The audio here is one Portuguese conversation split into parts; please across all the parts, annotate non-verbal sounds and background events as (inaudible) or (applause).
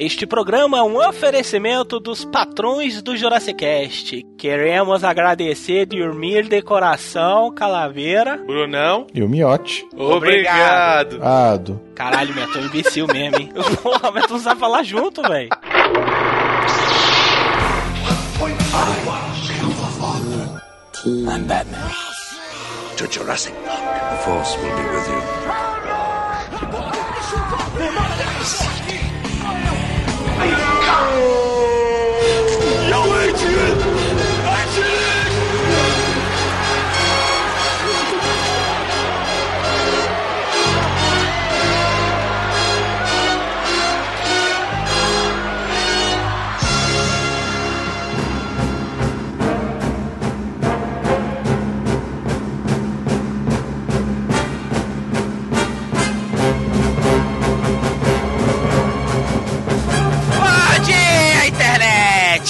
Este programa é um oferecimento dos patrões do Jurassic Cast. Queremos agradecer dormir de coração, Calaveira. Brunão. E o Miote. Obrigado. Ado. Caralho, Meto, é um imbecil mesmo, hein? (laughs) Porra, Meto não sabe falar junto, velho. I'm Batman. To Jurassic Park. The Force will be with you. Bom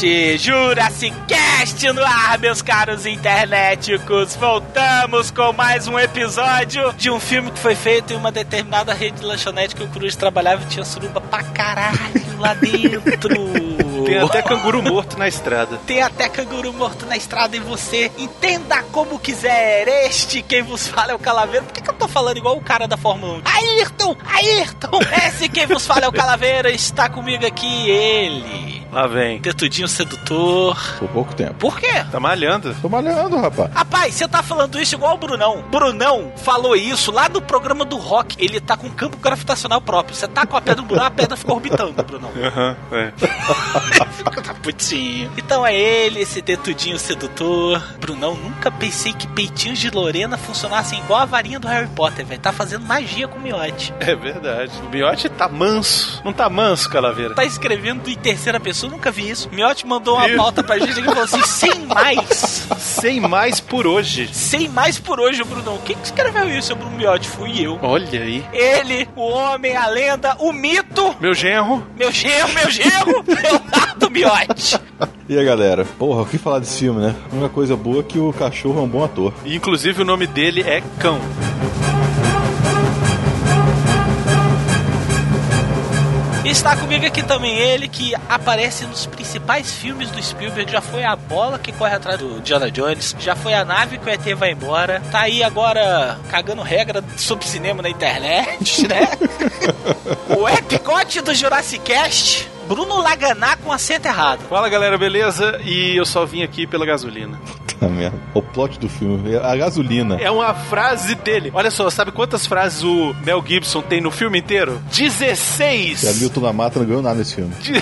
internet! Jurassic Cast no ar, meus caros internéticos! Voltamos com mais um episódio de um filme que foi feito em uma determinada rede de lanchonete que o Cruz trabalhava e tinha suruba pra caralho lá dentro! (laughs) Tem até canguru morto na estrada. Tem até canguru morto na estrada e você entenda como quiser. Este quem vos fala é o Calaveiro. Por que, que eu tô falando igual o cara da Fórmula 1? Ayrton! Ayrton! Esse quem vos fala é o Calaveira. Está comigo aqui ele. Lá vem. Tetudinho sedutor. Por pouco tempo. Por quê? Tá malhando? Tô malhando, rapaz. Rapaz, você tá falando isso igual o Brunão. Brunão falou isso lá no programa do rock. Ele tá com campo gravitacional próprio. Você tá com a pedra no buraco, a pedra fica orbitando, Brunão. (laughs) Aham, é. (laughs) Fica putinho. Então é ele, esse tetudinho sedutor. Brunão, nunca pensei que peitinhos de Lorena funcionassem igual a varinha do Harry Potter, velho. Tá fazendo magia com o miote. É verdade. O Miote tá manso. Não tá manso, Calaveira? Tá escrevendo em terceira pessoa, nunca vi isso. Miote mandou uma pauta pra gente e falou assim: sem mais. Sem mais por hoje. Sem mais por hoje, Brunão. Quem que escreveu isso sobre o miote? Fui eu. Olha aí. Ele, o homem, a lenda, o mito, Meu genro. meu genro, meu genro, (laughs) Leonardo Miotti. E aí, galera? Porra, o que falar desse filme, né? A única coisa boa é que o cachorro é um bom ator. E, inclusive o nome dele é Cão. Está comigo aqui também ele que aparece nos principais filmes do Spielberg. Já foi a bola que corre atrás do Diana Jones, já foi a nave que o ET vai embora. Tá aí agora cagando regra sobre cinema na internet, né? (laughs) o epicote do Jurassic Cast, Bruno Laganá com acento errado. Fala galera, beleza? E eu só vim aqui pela gasolina. Tá merda. O plot do filme, a gasolina. É uma frase dele. Olha só, sabe quantas frases o Mel Gibson tem no filme inteiro? 16! E a Milton da Mata não ganhou nada nesse filme. Então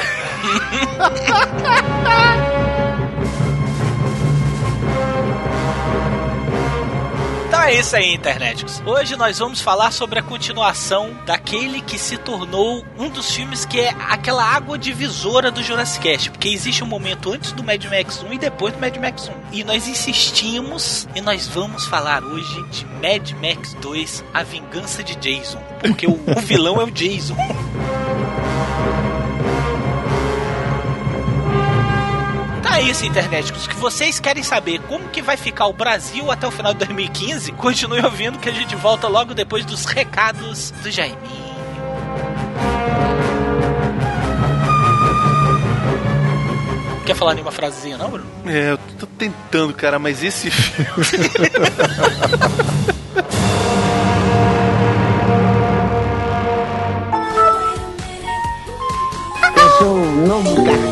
(laughs) é isso aí, interneticos. Hoje nós vamos falar sobre a continuação daquele que se tornou um dos filmes que é aquela água divisora do Jurassic Cast, porque existe um momento antes do Mad Max 1 e depois do Mad Max 1. E nós insistimos e nós vamos falar hoje de Mad Max 2, A Vingança de Jason, porque o, o vilão é o Jason. (laughs) é isso, interneticos. Que vocês querem saber como que vai ficar o Brasil até o final de 2015, continue ouvindo que a gente volta logo depois dos recados do Jaiminho. Quer falar nenhuma frasezinha, não, Bruno? É, eu tô tentando, cara, mas esse (laughs) filme. Eu sou o novo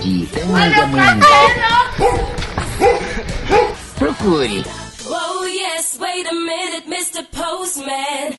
carteiro. Eu sou de Tangamanga. Procure. Oh yes, wait a minute, Mr. Postman.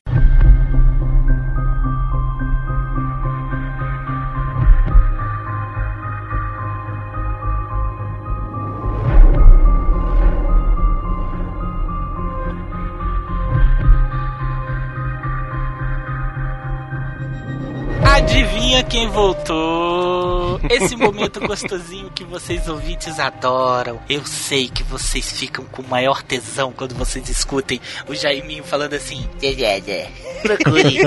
Adivinha quem voltou? Esse momento gostosinho que vocês ouvintes adoram. Eu sei que vocês ficam com maior tesão quando vocês escutem o Jaiminho falando assim. "Zé, Zé, Zé, Procure.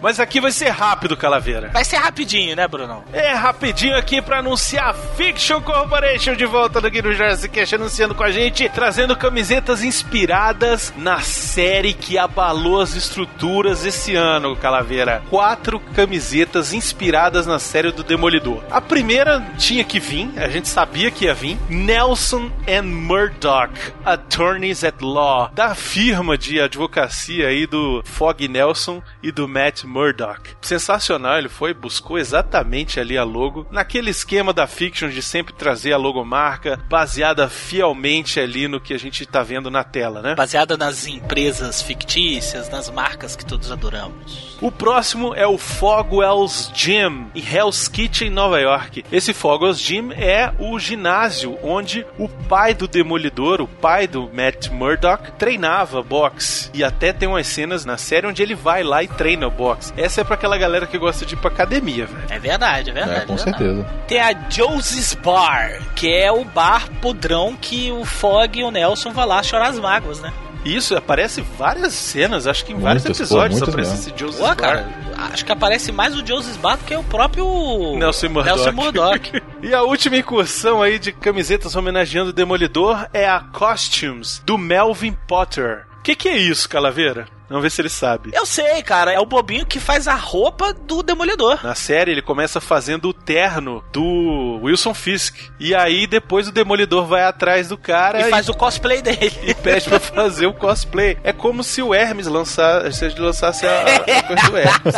Mas aqui vai ser rápido, Calaveira. Vai ser rapidinho, né, Brunão? É rapidinho aqui pra anunciar a Fiction Corporation de volta aqui no Jurassic Cast, anunciando com a gente, trazendo camisetas inspiradas na série que abalou as estruturas esse ano, Calaveira. Quatro camisetas inspiradas na série do Demolidor. A primeira tinha que vir, a gente sabia que ia vir. Nelson and Murdoch, Attorneys at Law, da firma de advocacia aí do Fog Nelson e do Matt Murdoch. Sensacional, ele foi, buscou exatamente ali a logo, naquele esquema da fiction de sempre trazer a logomarca, baseada fielmente ali no que a gente tá vendo na tela, né? Baseada nas empresas fictícias, nas marcas que todos adoramos. O próximo é o Fogwell's Gym, em Hell's Kitchen, Nova York. Esse Fogwell's Gym é o ginásio onde o pai do Demolidor, o pai do Matt Murdock, treinava boxe. E até tem umas cenas na série onde ele vai lá e treina boxe. Essa é pra aquela galera que gosta de ir pra academia, velho. É verdade, é verdade. É, com é verdade. certeza. Tem a Josie's Bar, que é o bar podrão que o Fog e o Nelson vão lá chorar as mágoas, né? Isso, aparece várias cenas, acho que em vários Muitas, pô, episódios muitas aparece mesmo. esse Joseph Pô, cara, acho que aparece mais o Josie's Bar do que o próprio Nelson Murdoch. Nelson Murdoch. (laughs) e a última incursão aí de camisetas homenageando o Demolidor é a Costumes, do Melvin Potter. O que, que é isso, Calaveira? Vamos ver se ele sabe. Eu sei, cara, é o bobinho que faz a roupa do Demolidor. Na série, ele começa fazendo o terno do Wilson Fisk. E aí, depois o Demolidor vai atrás do cara E faz o cosplay dele. e pede pra fazer o cosplay. É como se o Hermes lançar, se lançasse a, a coisa do Hermes.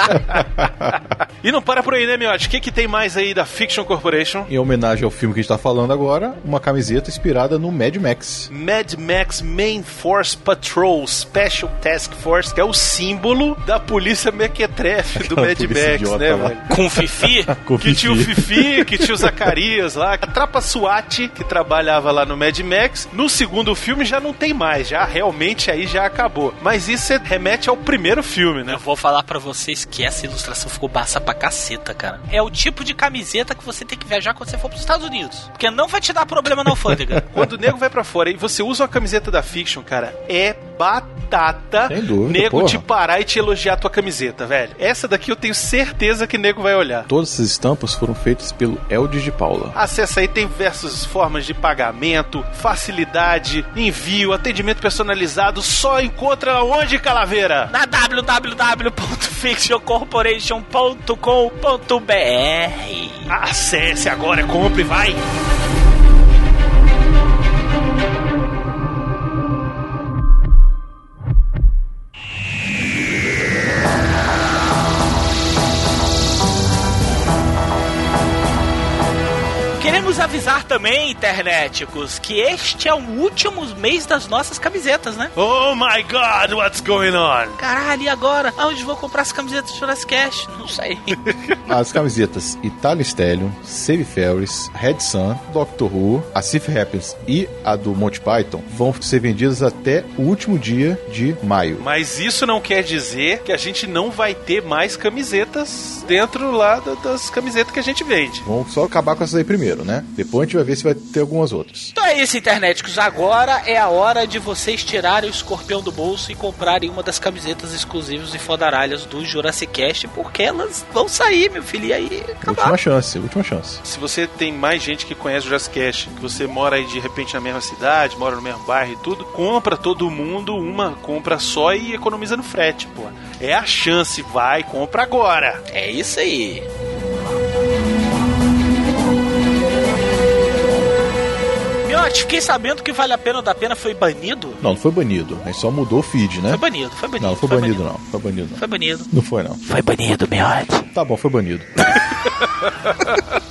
(laughs) e não para por aí, né, Miotti? O que, que tem mais aí da Fiction Corporation? Em homenagem ao filme que a gente tá falando agora, uma camiseta inspirada no Mad Max. Mad Max Main Force Patrol Special Task Force, que é o símbolo da polícia mequetrefe (laughs) do Mad Max, idiota né, lá. velho? Com o Fifi. (laughs) Com Que tinha o Fifi, que tinha o Zacarias lá. A trapa SWAT, que trabalhava lá no Mad Max. No segundo filme já não tem mais, já realmente aí já acabou. Mas isso é- remete ao primeiro filme, né? Eu vou falar pra vocês que essa ilustração ficou bassa pra caceta, cara. É o tipo de camiseta que você tem que viajar quando você for pros Estados Unidos. Porque não vai te dar problema na alfândega. (laughs) Quando o nego vai pra fora e você usa uma camiseta da Fiction, cara, é batata. Sem dúvida, Nego porra. te parar e te elogiar a tua camiseta, velho. Essa daqui eu tenho certeza que nego vai olhar. Todas essas estampas foram feitas pelo Eldis de Paula. Acesse aí, tem diversas formas de pagamento, facilidade, envio, atendimento personalizado. Só encontra onde, Calaveira? na www.fictioncorporation.com.br Acesse agora, compre, vai! Queremos avisar também, internéticos, que este é o último mês das nossas camisetas, né? Oh my god, what's going on? Caralho, e agora? Aonde vou comprar as camisetas do Jurassic Cast? Não sei. (laughs) As camisetas Italia Stellium, Save Ferris, Red Sun, Doctor Who, a Sif Happens e a do Monty Python vão ser vendidas até o último dia de maio. Mas isso não quer dizer que a gente não vai ter mais camisetas dentro lá da- das camisetas que a gente vende. Vamos só acabar com essas aí primeiro, né? Depois a gente vai ver se vai ter algumas outras. Então é isso, internéticos. Agora é a hora de vocês tirarem o escorpião do bolso e comprarem uma das camisetas exclusivas e fodaralhas do Jurassic Cast, porque elas vão sair, meu filho, e aí acabar. Última chance, última chance. Se você tem mais gente que conhece o Jurassic Cast, que você mora aí de repente na mesma cidade, mora no mesmo bairro e tudo, compra todo mundo uma compra só e economiza no frete, pô. É a chance, vai, compra agora. É isso aí. Miotti, fiquei sabendo que Vale a Pena ou da Pena foi banido. Não, não foi banido. A gente só mudou o feed, né? Foi banido, foi banido. Não, não foi banido, não. Foi banido, não. Foi banido. Não foi, não. Foi banido, Miotti. Tá bom, foi banido. (laughs)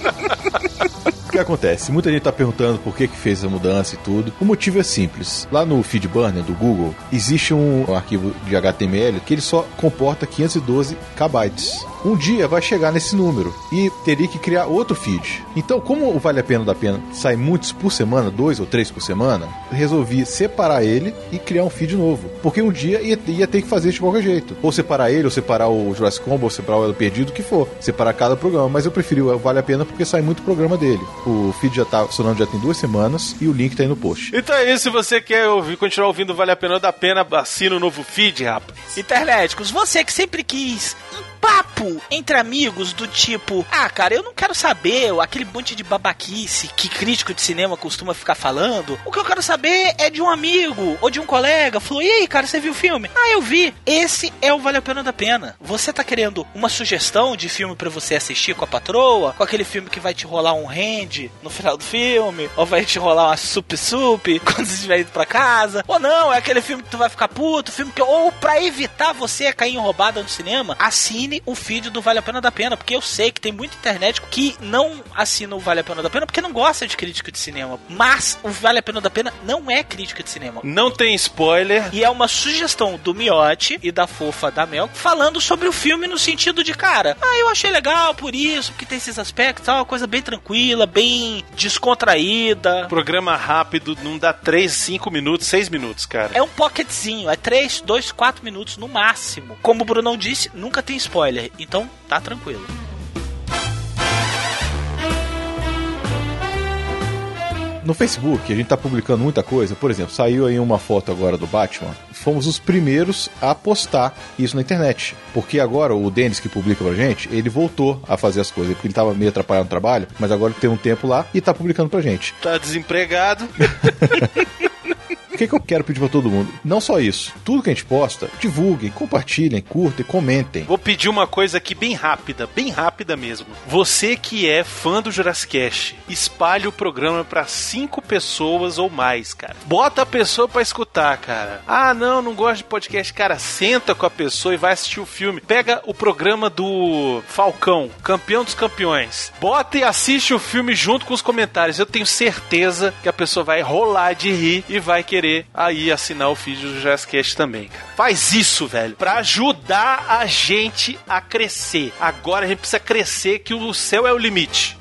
O que acontece? Muita gente tá perguntando por que que fez a mudança e tudo. O motivo é simples. Lá no FeedBurner do Google, existe um arquivo de HTML que ele só comporta 512 kbytes. Um dia vai chegar nesse número e teria que criar outro feed. Então, como o Vale a Pena da Pena sai muitos por semana, dois ou três por semana, resolvi separar ele e criar um feed novo. Porque um dia ia, ia ter que fazer de qualquer jeito. Ou separar ele, ou separar o Jurassic Combo, ou separar o Elo Perdido, o que for. Separar cada programa. Mas eu preferi o Vale a Pena porque sai muito programa dele. O feed já tá funcionando já tem duas semanas e o link tá aí no post. Então é isso, se você quer ouvir, continuar ouvindo Vale a Pena ou da Pena, assina o novo feed, rapaz. Internéticos, você que sempre quis papo entre amigos do tipo, ah, cara, eu não quero saber aquele monte de babaquice que crítico de cinema costuma ficar falando. O que eu quero saber é de um amigo ou de um colega. Falou, e aí, cara, você viu o filme? Ah, eu vi. Esse é o Vale a Pena da Pena. Você tá querendo uma sugestão de filme para você assistir com a patroa? Com aquele filme que vai te rolar um hand no final do filme? Ou vai te rolar uma sup-sup (laughs) quando você estiver indo pra casa? Ou não, é aquele filme que tu vai ficar puto, filme que... Ou pra evitar você cair em roubada no cinema, assine o feed do Vale a Pena da Pena, porque eu sei que tem muita internet que não assina o Vale a Pena da Pena porque não gosta de crítica de cinema. Mas o Vale a Pena da Pena não é crítica de cinema. Não tem spoiler. E é uma sugestão do Miotti e da fofa da Mel falando sobre o filme no sentido de, cara, ah, eu achei legal por isso, porque tem esses aspectos, é uma coisa bem tranquila, bem descontraída. Programa rápido, não dá 3, 5 minutos, 6 minutos, cara. É um pocketzinho, é 3, 2, 4 minutos no máximo. Como o Brunão disse, nunca tem spoiler, então tá tranquilo. No Facebook, a gente tá publicando muita coisa. Por exemplo, saiu aí uma foto agora do Batman. Fomos os primeiros a postar isso na internet. Porque agora o Denis que publica pra gente, ele voltou a fazer as coisas. Porque ele tava meio atrapalhado no trabalho, mas agora tem um tempo lá e tá publicando pra gente. Tá desempregado. (laughs) O que, que eu quero pedir pra todo mundo? Não só isso. Tudo que a gente posta, divulguem, compartilhem, curtem, comentem. Vou pedir uma coisa aqui bem rápida, bem rápida mesmo. Você que é fã do Jurassic espalhe o programa pra cinco pessoas ou mais, cara. Bota a pessoa pra escutar, cara. Ah, não, não gosto de podcast. Cara, senta com a pessoa e vai assistir o filme. Pega o programa do Falcão, campeão dos campeões. Bota e assiste o filme junto com os comentários. Eu tenho certeza que a pessoa vai rolar de rir e vai querer aí assinar o feed do Jazzcast também, cara. Faz isso, velho, pra ajudar a gente a crescer. Agora a gente precisa crescer que o céu é o limite.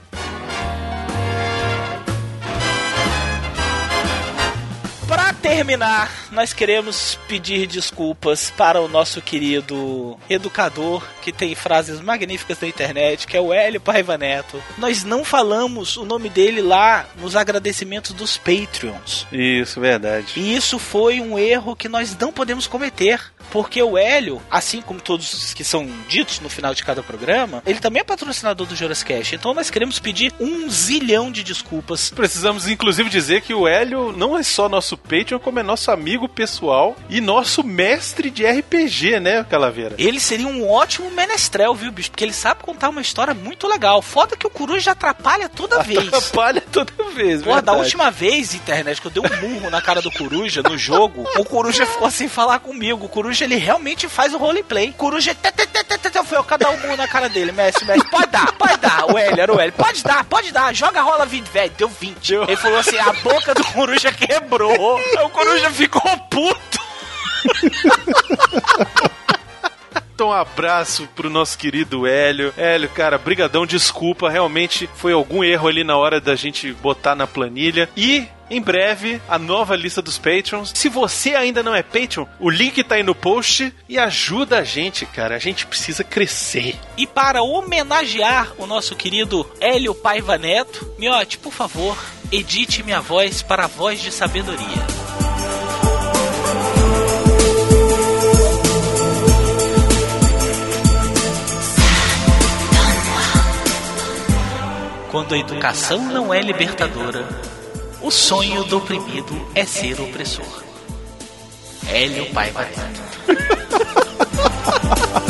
Terminar, nós queremos pedir desculpas para o nosso querido educador, que tem frases magníficas da internet, que é o Hélio Paiva Neto. Nós não falamos o nome dele lá nos agradecimentos dos Patreons. Isso, verdade. E isso foi um erro que nós não podemos cometer. Porque o Hélio, assim como todos os que são ditos no final de cada programa, ele também é patrocinador do Jurassic Cast. Então nós queremos pedir um zilhão de desculpas. Precisamos inclusive dizer que o Hélio não é só nosso Patreon, como é nosso amigo pessoal e nosso mestre de RPG, né, Calaveira? Ele seria um ótimo menestrel, viu, bicho? Porque ele sabe contar uma história muito legal. Foda que o Coruja atrapalha toda (laughs) vez. Atrapalha toda vez, Porra, da última vez, internet, que eu dei um murro na cara do Coruja no jogo, o Coruja ficou sem falar comigo. O Coruja, ele realmente faz o roleplay. Coruja, tê, tê, tê, tê, tê, tê, foi cada um na cara dele. Mestre, mestre, pode dar, pode dar. O L, era o L. Pode dar, pode dar. Joga rola 20, velho. Deu 20. Ele falou assim, a boca do Coruja quebrou. (laughs) O Coruja ficou puto. Então, um abraço pro nosso querido Hélio. Hélio, cara, brigadão, desculpa, realmente foi algum erro ali na hora da gente botar na planilha. E em breve, a nova lista dos Patrons. Se você ainda não é Patreon, o link tá aí no post e ajuda a gente, cara. A gente precisa crescer. E para homenagear o nosso querido Hélio Paiva Neto, Miote, por favor, edite minha voz para a voz de sabedoria. Quando a educação não é libertadora, o sonho do oprimido é ser opressor. Hélio Paiva Neto. (laughs)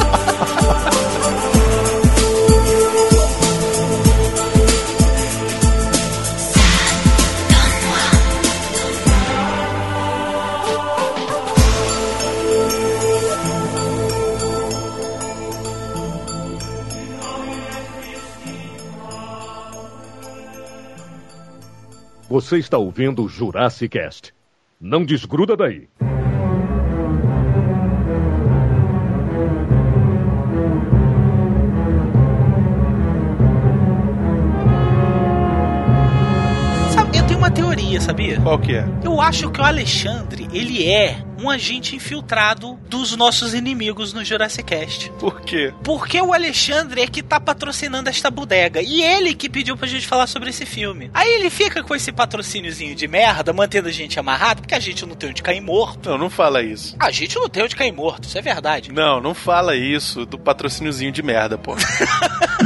Você está ouvindo o Jurassic Cast. Não desgruda daí. Sabe, eu tenho uma teoria, sabia? Qual que é? Eu acho que o Alexandre, ele é um agente infiltrado dos nossos inimigos no Jurassic Cast. Por quê? Porque o Alexandre é que tá patrocinando esta bodega. E ele que pediu pra gente falar sobre esse filme. Aí ele fica com esse patrocíniozinho de merda, mantendo a gente amarrado, porque a gente não tem onde cair morto. Não, não fala isso. A gente não tem onde cair morto, isso é verdade. Não, não fala isso do patrocíniozinho de merda, pô. (laughs)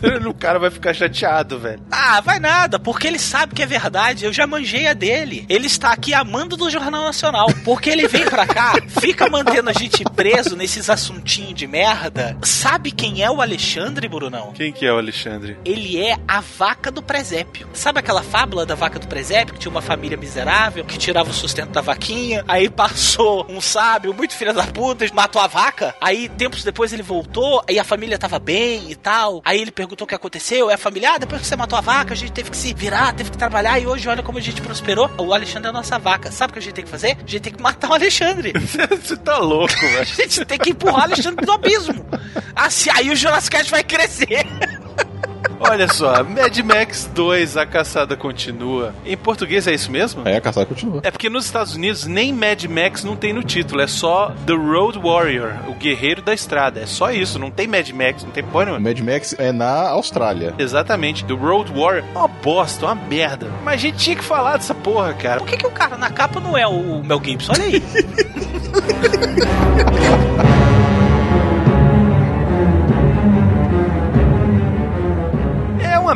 (laughs) o cara vai ficar chateado, velho. Ah, vai nada, porque ele sabe que é verdade. Eu já manjei a dele. Ele está aqui amando do Jornal Nacional. Porque ele vem pra cá, fica mantendo a gente preso nesses assuntinhos de merda. Sabe quem é o Alexandre, Brunão? Quem que é o Alexandre? Ele é a vaca do presépio. Sabe aquela fábula da vaca do presépio? Que tinha uma família miserável, que tirava o sustento da vaquinha. Aí passou um sábio, muito filho da puta, matou a vaca. Aí, tempos depois, ele voltou, aí a família tava bem e tal. Aí ele perguntou o que aconteceu. Aí a família, ah, depois que você matou a vaca, a gente teve que se virar, teve que trabalhar. E hoje, olha como a gente prosperou. O Alexandre é a nossa vaca. Sabe o que a gente tem que fazer? A gente tem que matar o Alexandre. (laughs) Você tá louco, velho. A gente tem que empurrar o Alexandre do abismo. Assim, aí o Jurassic vai crescer. Olha só, Mad Max 2, A Caçada Continua. Em português é isso mesmo? Aí a caçada continua. É porque nos Estados Unidos nem Mad Max não tem no título, é só The Road Warrior, o guerreiro da estrada. É só isso, não tem Mad Max, não tem porra nenhuma. Mad Max é na Austrália. Exatamente, The Road Warrior. Uma bosta, uma merda. Mas a gente tinha que falar dessa porra, cara. Por que, que o cara na capa não é o Mel Gibson? Olha aí. (laughs)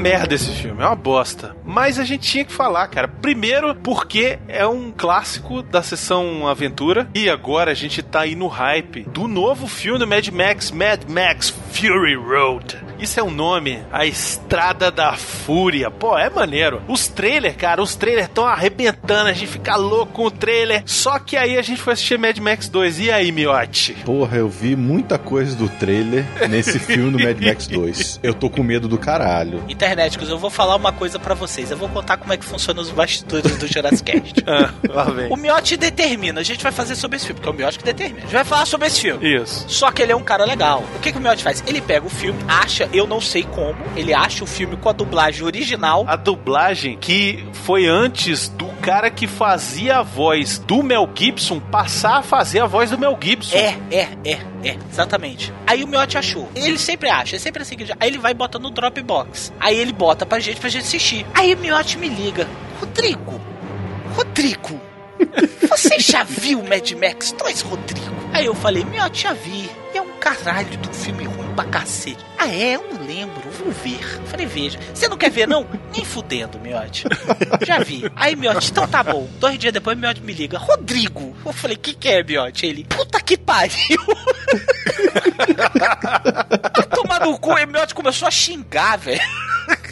merda esse filme, é uma bosta. Mas a gente tinha que falar, cara. Primeiro, porque é um clássico da sessão aventura. E agora a gente tá aí no hype do novo filme do Mad Max, Mad Max Fury Road. Isso é um nome, a Estrada da Fúria. Pô, é maneiro. Os trailers, cara, os trailers estão arrebentando, a gente fica louco com o trailer. Só que aí a gente foi assistir Mad Max 2. E aí, miote? Porra, eu vi muita coisa do trailer nesse filme do Mad Max (laughs) 2. Eu tô com medo do caralho. Internéticos, eu vou falar uma coisa pra vocês. Eu vou contar como é que funciona os bastidores do Jurassic Cast. (laughs) Ah, lá vem. O Miotti determina, a gente vai fazer sobre esse filme, porque é o Miotti que determina. A gente vai falar sobre esse filme. Isso. Só que ele é um cara legal. O que, que o Miotti faz? Ele pega o filme, acha, eu não sei como, ele acha o filme com a dublagem original. A dublagem que foi antes do cara que fazia a voz do Mel Gibson passar a fazer a voz do Mel Gibson. É, é, é, é, exatamente. Aí o Miotti achou. Ele sempre acha, é sempre assim que ele... Aí ele vai bota no Dropbox. Aí ele bota pra gente, pra gente assistir. Aí o Miotti me liga. Rodrigo, Rodrigo, você já viu Mad Max 2, Rodrigo? Aí eu falei, Miotti, já vi. É um caralho de um filme ruim pra cacete. Ah, é? Eu não lembro. Vou ver. Falei, veja. Você não quer ver, não? Nem fudendo, Miotti. Já vi. Aí, Miotti, então tá bom. Dois dias depois, Miotti me liga. Rodrigo. Eu falei, que que é, Miotti? Ele, puta que pariu. (laughs) Vai tomar no cu. E o Miotti começou a xingar, velho.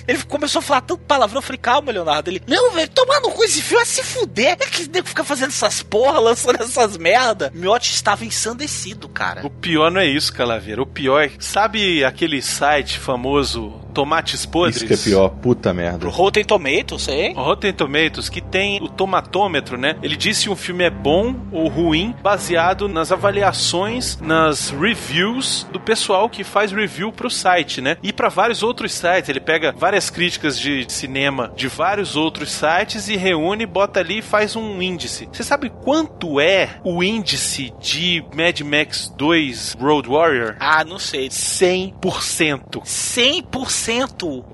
Ele começou a falar tanto palavrão, eu falei, calma, Leonardo. Ele, não, velho, tomar no cu esse filme é se fuder. É que nego fica fazendo essas porra, lançando essas merda. Miotti estava ensandecido, cara. O pior não é isso, Calaveira. O pior é, sabe aquele site famoso Tomates Podres? Isso que é pior, puta merda. Pro Rotten Tomatoes, sei. O Rotten Tomatoes, que tem o tomatômetro, né? Ele diz se um filme é bom ou ruim, baseado nas avaliações, nas reviews do pessoal que faz review pro site, né? E para vários outros sites. Ele pega várias críticas de cinema de vários outros sites e reúne, bota ali e faz um índice. Você sabe quanto é o índice de Mad Max 2 Road Warrior? Ah, não sei. 100%. 100%.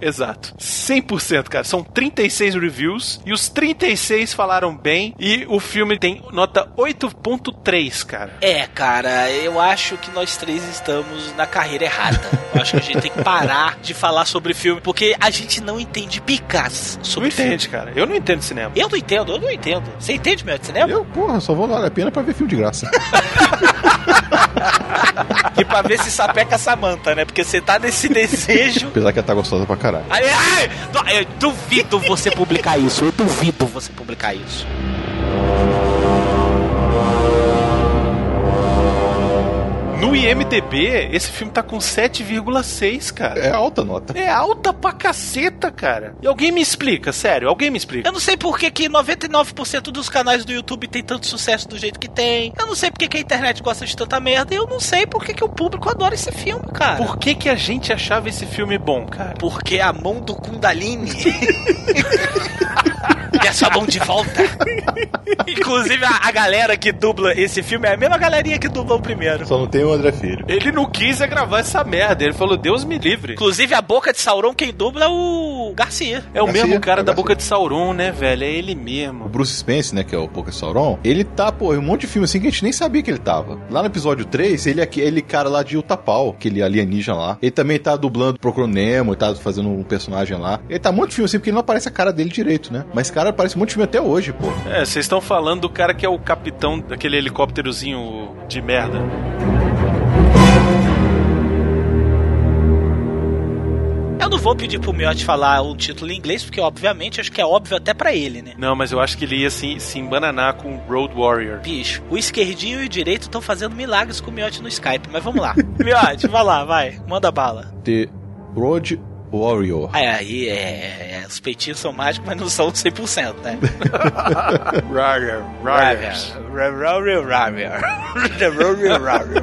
Exato. 100%, cara. São 36 reviews e os 36 falaram bem e o filme tem nota 8.3, cara. É, cara, eu acho que nós três estamos na carreira errada. Eu acho que a gente tem que parar de falar sobre filme, porque a gente não entende picas Não sobre filme. entende, cara. Eu não entendo cinema. Eu não entendo, eu não entendo. Você entende meu de cinema? Eu, porra, só vou lá a pena pra ver filme de graça. (laughs) E pra ver se sapeca a Samanta, né? Porque você tá nesse (laughs) desejo. Apesar que tá gostosa pra caralho. Ai, ai, eu duvido você publicar isso. Eu duvido você publicar isso. No IMDB, esse filme tá com 7,6, cara. É alta nota. É alta pra caceta, cara. E alguém me explica, sério, alguém me explica. Eu não sei por que, que 99% dos canais do YouTube tem tanto sucesso do jeito que tem. Eu não sei por que, que a internet gosta de tanta merda. E eu não sei por que, que o público adora esse filme, cara. Por que, que a gente achava esse filme bom, cara? Porque a mão do Kundalini (laughs) Sua mão de volta. (laughs) Inclusive, a, a galera que dubla esse filme é a mesma galerinha que dubla o primeiro. Só não tem o André Filho. Ele não quis gravar essa merda. Ele falou, Deus me livre. Inclusive, a boca de Sauron, quem dubla é o Garcia. É o Garcia, mesmo cara é da Garcia. boca de Sauron, né, velho? É ele O mesmo. Bruce Spence, né, que é o Poker Sauron, ele tá, pô, em um monte de filme assim que a gente nem sabia que ele tava. Lá no episódio 3, ele é aquele cara lá de Utapau, aquele alienígena lá. Ele também tá dublando Procurando Nemo, tá fazendo um personagem lá. Ele tá um de filme assim, porque não aparece a cara dele direito, né? Mas cara monte de filme até hoje, pô. É, vocês estão falando do cara que é o capitão daquele helicópterozinho de merda. Eu não vou pedir pro Miotti falar um título em inglês, porque obviamente acho que é óbvio até pra ele, né? Não, mas eu acho que ele ia se, se embananar com Road Warrior. Bicho, o esquerdinho e o direito estão fazendo milagres com o Miotti no Skype, mas vamos lá. (laughs) Miotti, vai lá, vai, manda bala. The Road Warrior. Aí, aí é, é, os peitinhos são mágicos, mas não são 100%, né? Warrior, Warriors. Warrior, Warrior, Warrior, Warrior.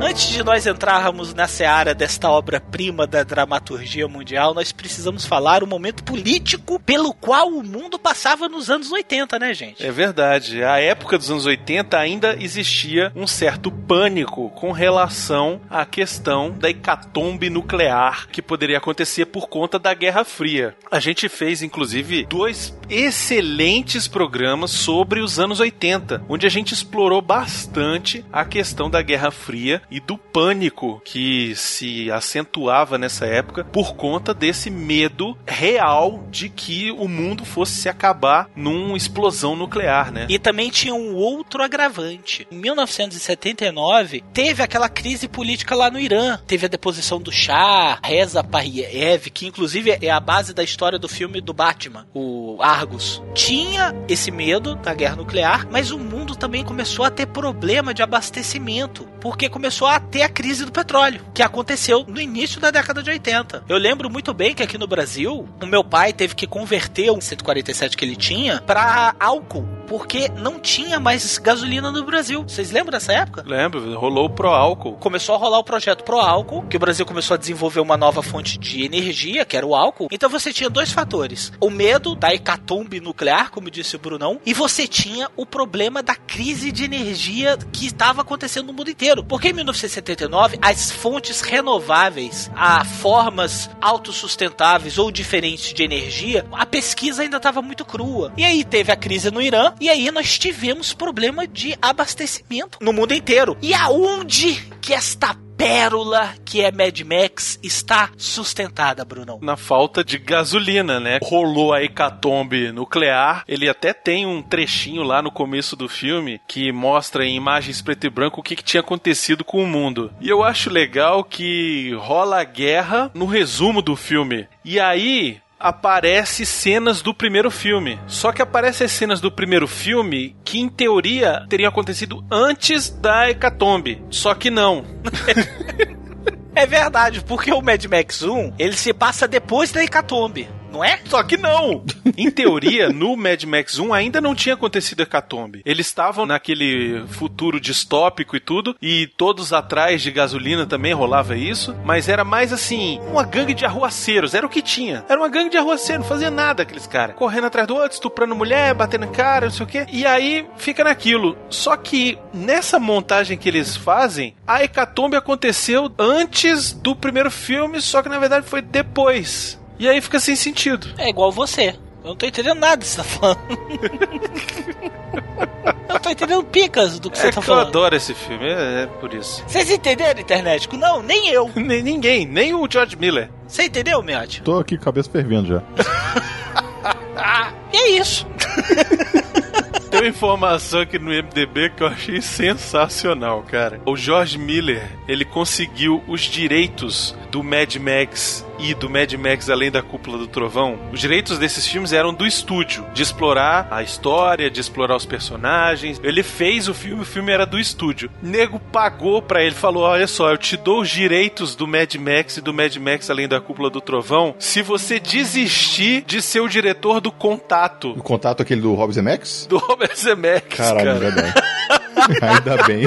Antes de nós entrarmos na seara desta obra-prima da dramaturgia mundial, nós precisamos falar o momento político pelo qual o mundo passava nos anos 80, né, gente? É verdade. A época dos anos 80 ainda existia um certo pânico com relação à questão da hecatombe nuclear que poderia acontecer por conta da Guerra Fria. A gente fez, inclusive, dois excelentes programas sobre os anos 80, onde a gente explorou bastante a questão da Guerra Fria e do pânico que se acentuava nessa época por conta desse medo real de que o mundo fosse se acabar numa explosão nuclear, né? E também tinha um outro agravante. Em 1979, teve aquela crise política lá no Irã. Teve a deposição do Shah, Reza Pahlavi, que inclusive é a base da história do filme do Batman, o Argus. Tinha esse medo da guerra nuclear, mas o mundo também começou a ter problema de abastecimento, porque começou a ter a crise do petróleo, que aconteceu no início da década de 80. Eu lembro muito bem que aqui no Brasil, o meu pai teve que converter um 147 que ele tinha para álcool, porque não tinha mais gasolina no Brasil. Vocês lembram dessa época? Lembro, rolou o pro álcool. Começou a rolar o projeto Pro Álcool, que o Brasil começou a desenvolver uma nova fonte de energia, que era o álcool. Então você tinha dois fatores: o medo da hecatombe nuclear, como disse o Brunão, e você tinha o problema da crise de energia que estava acontecendo no mundo inteiro. Porque em 1979, as fontes renováveis, a formas autossustentáveis ou diferentes de energia, a pesquisa ainda estava muito crua. E aí teve a crise no Irã, e aí nós tivemos problema de abastecimento no mundo inteiro. E aonde que esta pérola que é Mad Max está sustentada, Brunão? Na falta de gasolina, né? Rolou a hecatombe nuclear. Ele até tem um trechinho lá no começo do filme que mostra em imagens preto e branco o que, que tinha acontecido com o mundo. E eu acho legal que rola a guerra no resumo do filme. E aí aparece cenas do primeiro filme. Só que aparecem as cenas do primeiro filme que, em teoria, teriam acontecido antes da hecatombe. Só que não. (laughs) É verdade, porque o Mad Max 1, ele se passa depois da hecatombe. Não é? Só que não! Em teoria, no Mad Max 1 ainda não tinha acontecido a hecatombe. Eles estavam naquele futuro distópico e tudo, e todos atrás de gasolina também rolava isso, mas era mais assim, uma gangue de arruaceiros, era o que tinha. Era uma gangue de arruaceiros, não fazia nada aqueles caras. Correndo atrás do outro, estuprando mulher, batendo cara, não sei o quê. E aí fica naquilo. Só que nessa montagem que eles fazem, a hecatombe aconteceu antes do primeiro filme, só que na verdade foi depois. E aí fica sem sentido. É igual você. Eu não tô entendendo nada do que você tá falando. eu não tô entendendo picas do que É você tá que eu falando. adoro esse filme, é, é por isso. Vocês entenderam, internet? Não, nem eu. (laughs) Nem ninguém, nem o George Miller. Você entendeu, Miotti? Tô aqui, cabeça fervendo já. (laughs) E é isso. (laughs) Tem uma informação aqui no MDB que eu achei sensacional, cara. O George Miller, ele conseguiu os direitos do Mad Max e do Mad Max Além da Cúpula do Trovão. Os direitos desses filmes eram do estúdio, de explorar a história, de explorar os personagens. Ele fez o filme, o filme era do estúdio. Nego pagou pra ele, falou: "Olha só, eu te dou os direitos do Mad Max e do Mad Max Além da Cúpula do Trovão, se você desistir de ser o diretor do Contato." O contato aquele do Robson Max? (laughs) Do Robert Zemeckis, Caralho, cara. ainda bem. (laughs) ainda bem.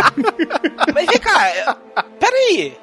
Mas vem cá, peraí.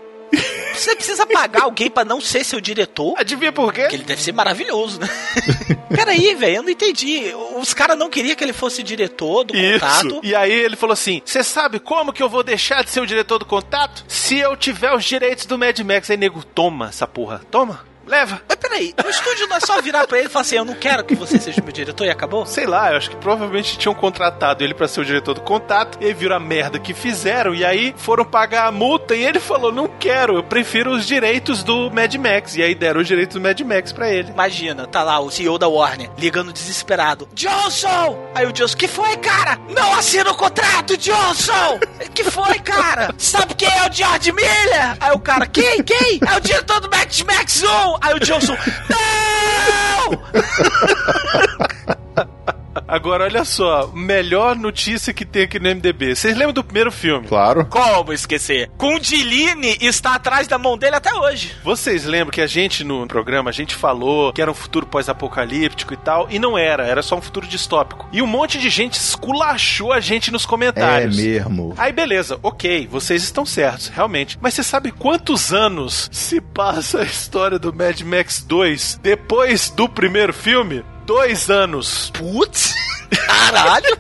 Você precisa pagar alguém pra não ser seu diretor? Adivinha por quê? Porque ele deve ser maravilhoso, né? (laughs) Peraí, velho, eu não entendi. Os caras não queriam que ele fosse diretor do contato. Isso. E aí ele falou assim: Você sabe como que eu vou deixar de ser o diretor do contato? Se eu tiver os direitos do Mad Max. Aí, nego, toma essa porra. Toma. Leva. Mas peraí, o estúdio não é só virar pra ele e falar assim: Eu não quero que você seja meu diretor e acabou? Sei lá, eu acho que provavelmente tinham contratado ele pra ser o diretor do contato, e viram a merda que fizeram, e aí foram pagar a multa, e ele falou: Não quero, eu prefiro os direitos do Mad Max. E aí deram os direitos do Mad Max pra ele. Imagina, tá lá o CEO da Warner ligando desesperado: Johnson! Aí o Johnson: Que foi, cara? Não assina o contrato, Johnson! (laughs) Que foi, cara? Sabe quem é o George Miller? Aí o cara: Quem? Quem? É o diretor do Mad Max 1! Aí o Johnson: (laughs) Não! (laughs) (laughs) Agora, olha só, melhor notícia que tem aqui no MDB. Vocês lembram do primeiro filme? Claro. Como esquecer? Kundilini está atrás da mão dele até hoje. Vocês lembram que a gente no programa, a gente falou que era um futuro pós-apocalíptico e tal, e não era, era só um futuro distópico. E um monte de gente esculachou a gente nos É comentários. mesmo. Aí beleza, ok, vocês estão certos, realmente. Mas você sabe quantos anos se passa a história do Mad Max 2 depois do primeiro filme? Dois anos. Putz! (laughs) Caralho!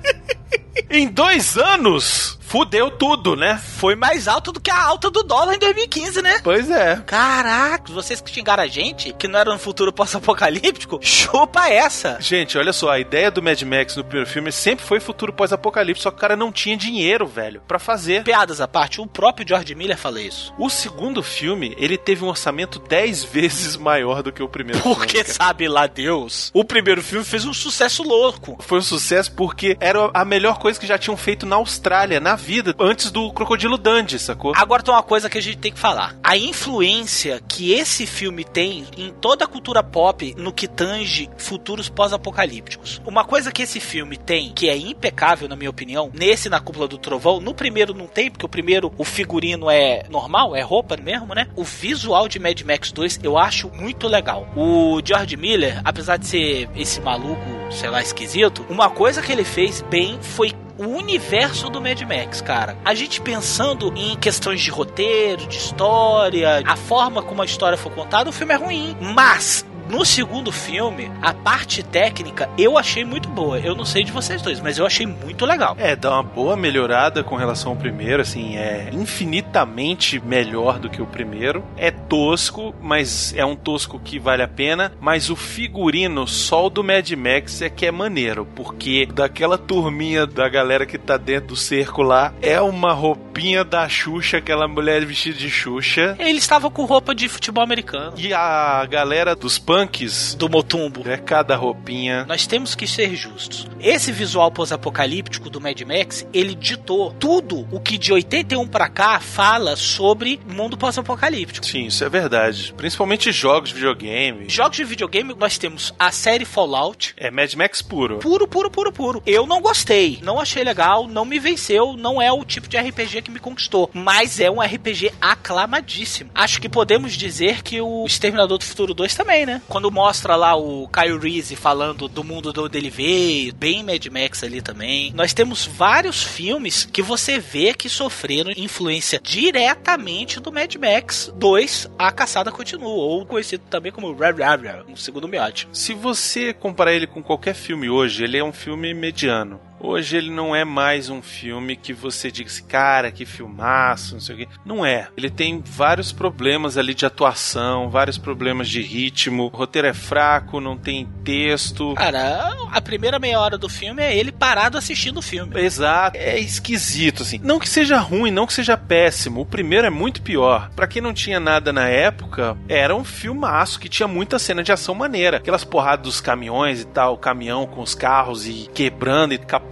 Em dois anos, fudeu tudo, né? Foi mais alto do que a alta do dólar em 2015, né? Pois é. Caraca, vocês que xingaram a gente, que não era um futuro pós-apocalíptico, (laughs) chupa essa. Gente, olha só, a ideia do Mad Max no primeiro filme sempre foi futuro pós-apocalipse, só que o cara não tinha dinheiro, velho, pra fazer. Piadas à parte, o próprio George Miller fala isso. O segundo filme, ele teve um orçamento 10 vezes maior do que o primeiro Porque filme. sabe lá Deus, o primeiro filme fez um sucesso louco. Foi um sucesso porque era a melhor coisa que já tinham feito na Austrália, na vida, antes do Crocodilo Dundee, sacou? Agora tem uma coisa que a gente tem que falar. A influência que esse filme tem em toda a cultura pop no que tange futuros pós-apocalípticos. Uma coisa que esse filme tem, que é impecável na minha opinião, nesse na Cúpula do Trovão, no primeiro não tem, porque o primeiro o figurino é normal, é roupa mesmo, né? O visual de Mad Max 2 eu acho muito legal. O George Miller, apesar de ser esse maluco, sei lá, esquisito, uma coisa que ele fez bem foi o universo do Mad Max, cara. A gente pensando em questões de roteiro, de história, a forma como a história foi contada, o filme é ruim. Mas no segundo filme, a parte técnica eu achei muito boa. Eu não sei de vocês dois, mas eu achei muito legal. É, dá uma boa melhorada com relação ao primeiro, assim, é infinitamente melhor do que o primeiro. É tosco, mas é um tosco que vale a pena. Mas o figurino só o do Mad Max é que é maneiro, porque daquela turminha da galera que tá dentro do cerco lá, é uma roupinha da Xuxa, aquela mulher vestida de Xuxa. Ele estava com roupa de futebol americano. E a galera dos punks, Do Motumbo. é cada roupinha. Nós temos que ser justos. Esse visual pós-apocalíptico do Mad Max, ele ditou tudo o que de 81 pra cá fala sobre mundo pós-apocalíptico. Sim, isso é verdade. Principalmente jogos de videogame. Jogos de videogame, nós temos a série Fallout. É Mad Max puro. Puro, puro, puro, puro. Eu não gostei, não achei legal, não me venceu, não é o tipo de RPG que me conquistou, mas é um RPG aclamadíssimo. Acho que podemos dizer que o Exterminador do Futuro 2 também, né? Quando mostra lá o Kyle Reese falando do mundo do ele veio, bem Mad Max ali também. Nós temos vários filmes que você vê que sofreram influência diretamente do Mad Max 2, A Caçada Continua, ou conhecido também como Rah, no segundo miote. Se você comparar ele com qualquer filme hoje, ele é um filme mediano. Hoje ele não é mais um filme que você diga assim, cara, que filmaço, não sei o quê. Não é. Ele tem vários problemas ali de atuação, vários problemas de ritmo. O roteiro é fraco, não tem texto. Cara, a primeira meia hora do filme é ele parado assistindo o filme. Exato, é esquisito assim. Não que seja ruim, não que seja péssimo. O primeiro é muito pior. Pra quem não tinha nada na época, era um filmaço que tinha muita cena de ação maneira. Aquelas porradas dos caminhões e tal, o caminhão com os carros e quebrando e capotando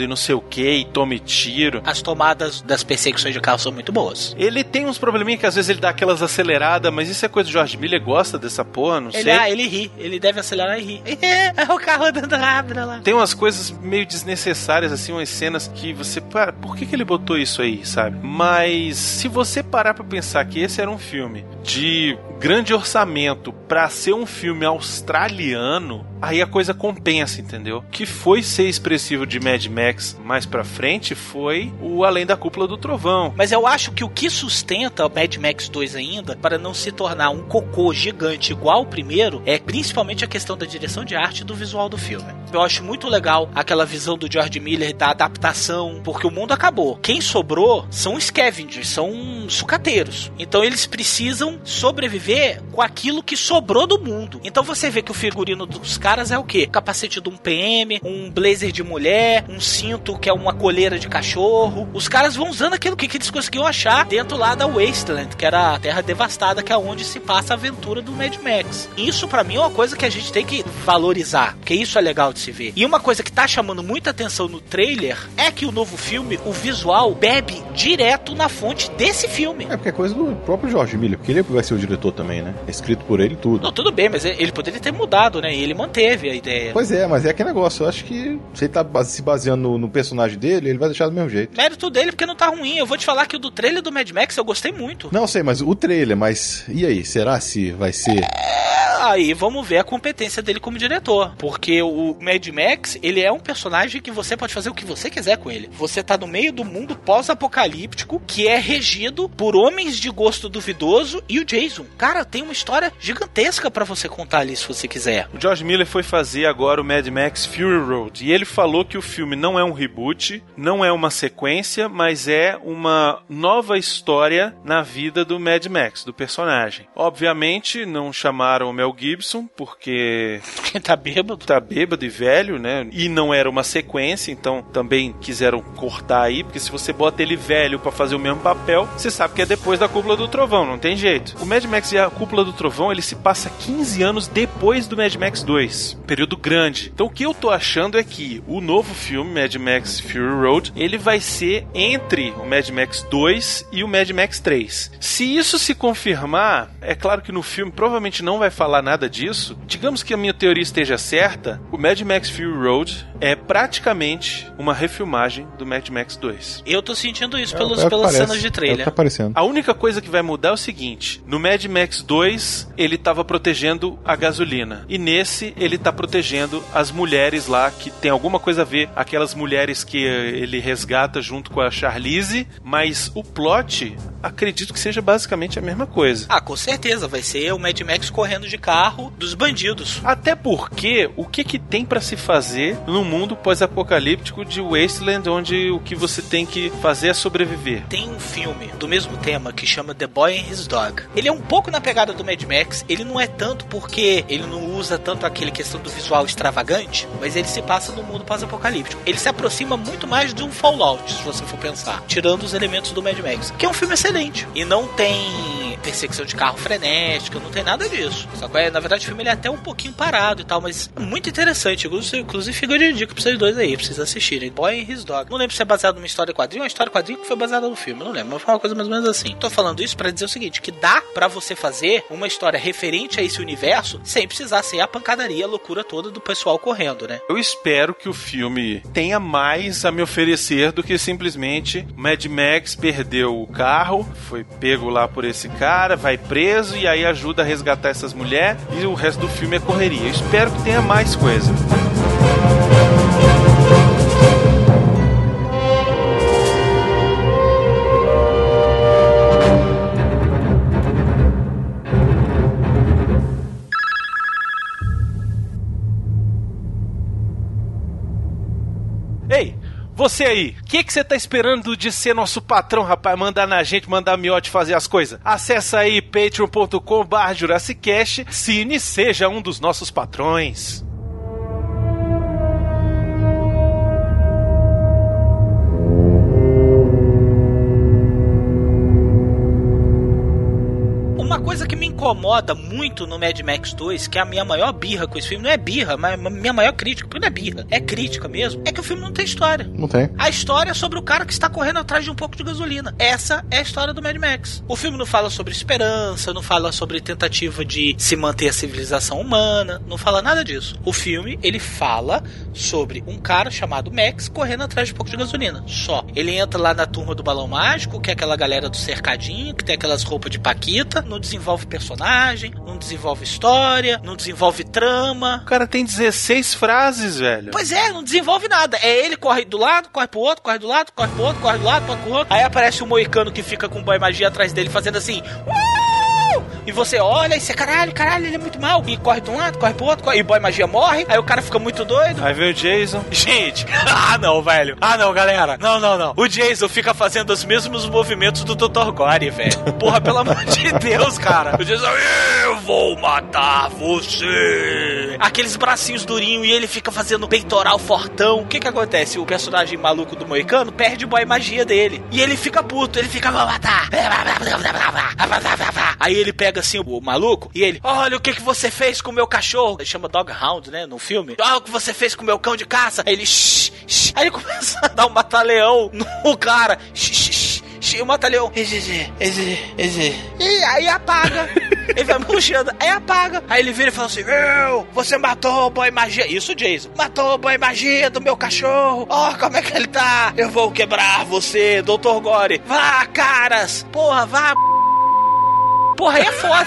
e não sei o que, e tome tiro. As tomadas das perseguições de carro são muito boas. Ele tem uns probleminha que às vezes ele dá aquelas aceleradas, mas isso é coisa do George Miller, gosta dessa porra, não Ele, sei. ah, ele ri, ele deve acelerar e rir. (laughs) É o carro andando rápido lá. Tem umas coisas meio desnecessárias, assim, umas cenas que você. Para, por que, que ele botou isso aí, sabe? Mas se você parar pra pensar que esse era um filme de grande orçamento pra ser um filme australiano, aí a coisa compensa, entendeu? Que foi ser expressivo de Mad Max mais pra frente foi o Além da Cúpula do Trovão. Mas eu acho que o que sustenta o Mad Max 2 ainda, para não se tornar um cocô gigante igual o primeiro, é principalmente a questão da direção de arte e do visual do filme. Eu acho muito legal aquela visão do George Miller da adaptação, porque o mundo acabou. Quem sobrou são scavengers, são sucateiros. Então eles precisam sobreviver com aquilo que sobrou do mundo. Então você vê que o figurino dos caras é o quê? Capacete de um PM, um blazer de mulher, um cinto que é uma coleira de cachorro. Os caras vão usando aquilo que, que eles conseguiam achar dentro lá da Wasteland, que era a terra devastada, que é onde se passa a aventura do Mad Max. Isso para mim é uma coisa que a gente tem que valorizar, porque isso é legal de se ver. E uma coisa que tá chamando muita atenção no trailer é que o novo filme, o visual, bebe direto na fonte desse filme. É porque é coisa do próprio George Miller, porque ele vai ser o diretor também, né? É escrito por ele tudo. Não, tudo bem, mas ele poderia ter mudado, né? E ele manteve a ideia. Pois é, mas é aquele negócio. Eu acho que se ele tá se baseando no, no personagem dele, ele vai deixar do mesmo jeito. Mérito dele porque não tá ruim. Eu vou te falar que o do trailer do Mad Max eu gostei muito. Não sei, mas o trailer, mas e aí? Será se vai ser? Aí vamos ver a competência dele como diretor. Porque o Mad Max, ele é um personagem que você pode fazer o que você quiser com ele. Você tá no meio do mundo pós-apocalíptico que é regido por homens de gosto duvidoso e o Jason. Cara, tem uma história gigantesca pra você contar ali se você quiser. O George Miller foi fazer agora o Mad Max Fury Road e ele falou que o filme não é um reboot, não é uma sequência, mas é uma nova história na vida do Mad Max, do personagem. Obviamente não chamaram o Mel Gibson porque Quem tá bêbado? tá bêbado e velho, né? E não era uma sequência, então também quiseram cortar aí, porque se você bota ele velho pra fazer o mesmo papel, você sabe que é depois da Cúpula do Trovão, não tem jeito. O Mad Max e a Cúpula do Trovão, ele se passa 15 anos depois do Mad Max 2, período grande. Então o que eu tô achando é que o novo filme, Mad Max Fury Road, ele vai ser entre o Mad Max 2 e o Mad Max 3. Se isso se confirmar, é claro que no filme provavelmente não vai falar nada disso. Digamos que a minha teoria esteja certa, o Mad Max Fury Road é praticamente uma refilmagem do Mad Max 2. Eu tô sentindo isso É, pelos, é pelas parece. cenas de É trailer. tá aparecendo. A única coisa que vai mudar é o seguinte: no Mad Max 2, ele tava protegendo a gasolina. E nesse, ele tá protegendo as mulheres lá, que tem alguma coisa a ver, aquelas mulheres que eh, ele resgata junto com a Charlize. Mas o plot, acredito que seja basicamente a mesma coisa. Ah, com certeza, vai ser o Mad Max correndo de carro dos bandidos. Até porque, o que que tem pra se fazer num mundo pós-apocalíptico de Wasteland, onde o que você tem que fazer é sobreviver? Tem um filme do mesmo tema que chama The Boy and His Dog. Ele é um pouco na pegada do Mad Max, ele não é tanto porque ele não usa tanto aquele questão do visual extravagante, mas ele se passa no mundo pós-apocalíptico. Ele se aproxima muito mais de um Fallout, se você for pensar, tirando os elementos do Mad Max, que é um filme excelente. E não tem perseguição de carro frenética, não tem nada disso. Só que, é, na verdade, o filme ele é até um pouquinho parado e tal, mas é muito interessante. Inclusive, fica de dica pra vocês dois aí, pra vocês assistirem. Boy and His Dog. Não lembro se é baseado numa história quadrinho, uma história quadrinho que foi baseada no filme, não lembro, mas foi uma coisa mais ou menos assim. Tô falando isso pra dizer o seguinte, que dá pra você fazer uma história referente a esse universo sem precisar ser a pancadaria, a loucura toda do pessoal correndo, né? Eu espero que o filme tenha mais a me oferecer do que simplesmente Mad Max perdeu o carro, foi pego lá por esse cara, vai preso e aí ajuda a resgatar essas mulheres e o resto do filme é correria. Eu espero que tenha mais coisa. Você aí, o que que você tá esperando de ser nosso patrão, rapaz? Mandar na gente, mandar a miote fazer as coisas? Acesse aí patreon.com barra Jurassicast, Cine seja um dos nossos patrões. Incomoda muito no Mad Max 2, que é a minha maior birra com esse filme, não é birra, mas a minha maior crítica, porque não é birra, é crítica mesmo, é que o filme não tem história. Não tem. A história é sobre o cara que está correndo atrás de um pouco de gasolina. Essa é a história do Mad Max. O filme não fala sobre esperança, não fala sobre tentativa de se manter a civilização humana, não fala nada disso. O filme, ele fala sobre um cara chamado Max correndo atrás de um pouco de gasolina. Só. Ele entra lá na turma do balão mágico, que é aquela galera do cercadinho, que tem aquelas roupas de paquita, não desenvolve desenvolve personagem, não desenvolve história, não desenvolve trama. O cara tem 16 frases, velho. Pois é, não desenvolve nada. É ele corre do lado, corre pro outro, corre do lado, corre pro outro, corre do lado, corre pro outro. Aí aparece o moicano que fica com o boy magia atrás dele fazendo assim. "Uh!" E você olha e você, caralho, caralho, ele é muito mal. E corre de um lado, corre pro outro, corre, e boy magia morre. Aí o cara fica muito doido. Aí vem o Jason. Gente, ah não, velho. Ah não, galera. Não, não, não. O Jason fica fazendo os mesmos movimentos do Dr. Gore, velho. Porra, pelo amor de Deus, cara. O Jason, eu vou matar você. Aqueles bracinhos durinhos e ele fica fazendo peitoral fortão. O que que acontece? O personagem maluco do Moicano perde o boy magia dele. E ele fica puto, ele fica, vou matar. Aí ele pega assim o maluco e ele, olha o que que você fez com o meu cachorro. Ele chama Dog Hound, né, no filme. Olha o que você fez com o meu cão de caça. Aí ele, shh, shh. Aí ele (laughs) começa a dar um mata-leão no cara. Shh, shh, shh. O mata-leão, exige, exige, exige. E aí apaga. Ele vai murchando, aí apaga. Aí ele vira e fala assim: Eu, você matou o boy magia. Isso, Jason. Matou o boy magia do meu cachorro. Ó, como é que ele tá? Eu vou quebrar você, Dr. Gore. Vá, caras. Porra, vá. Porra, aí é foda.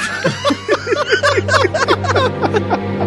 (laughs)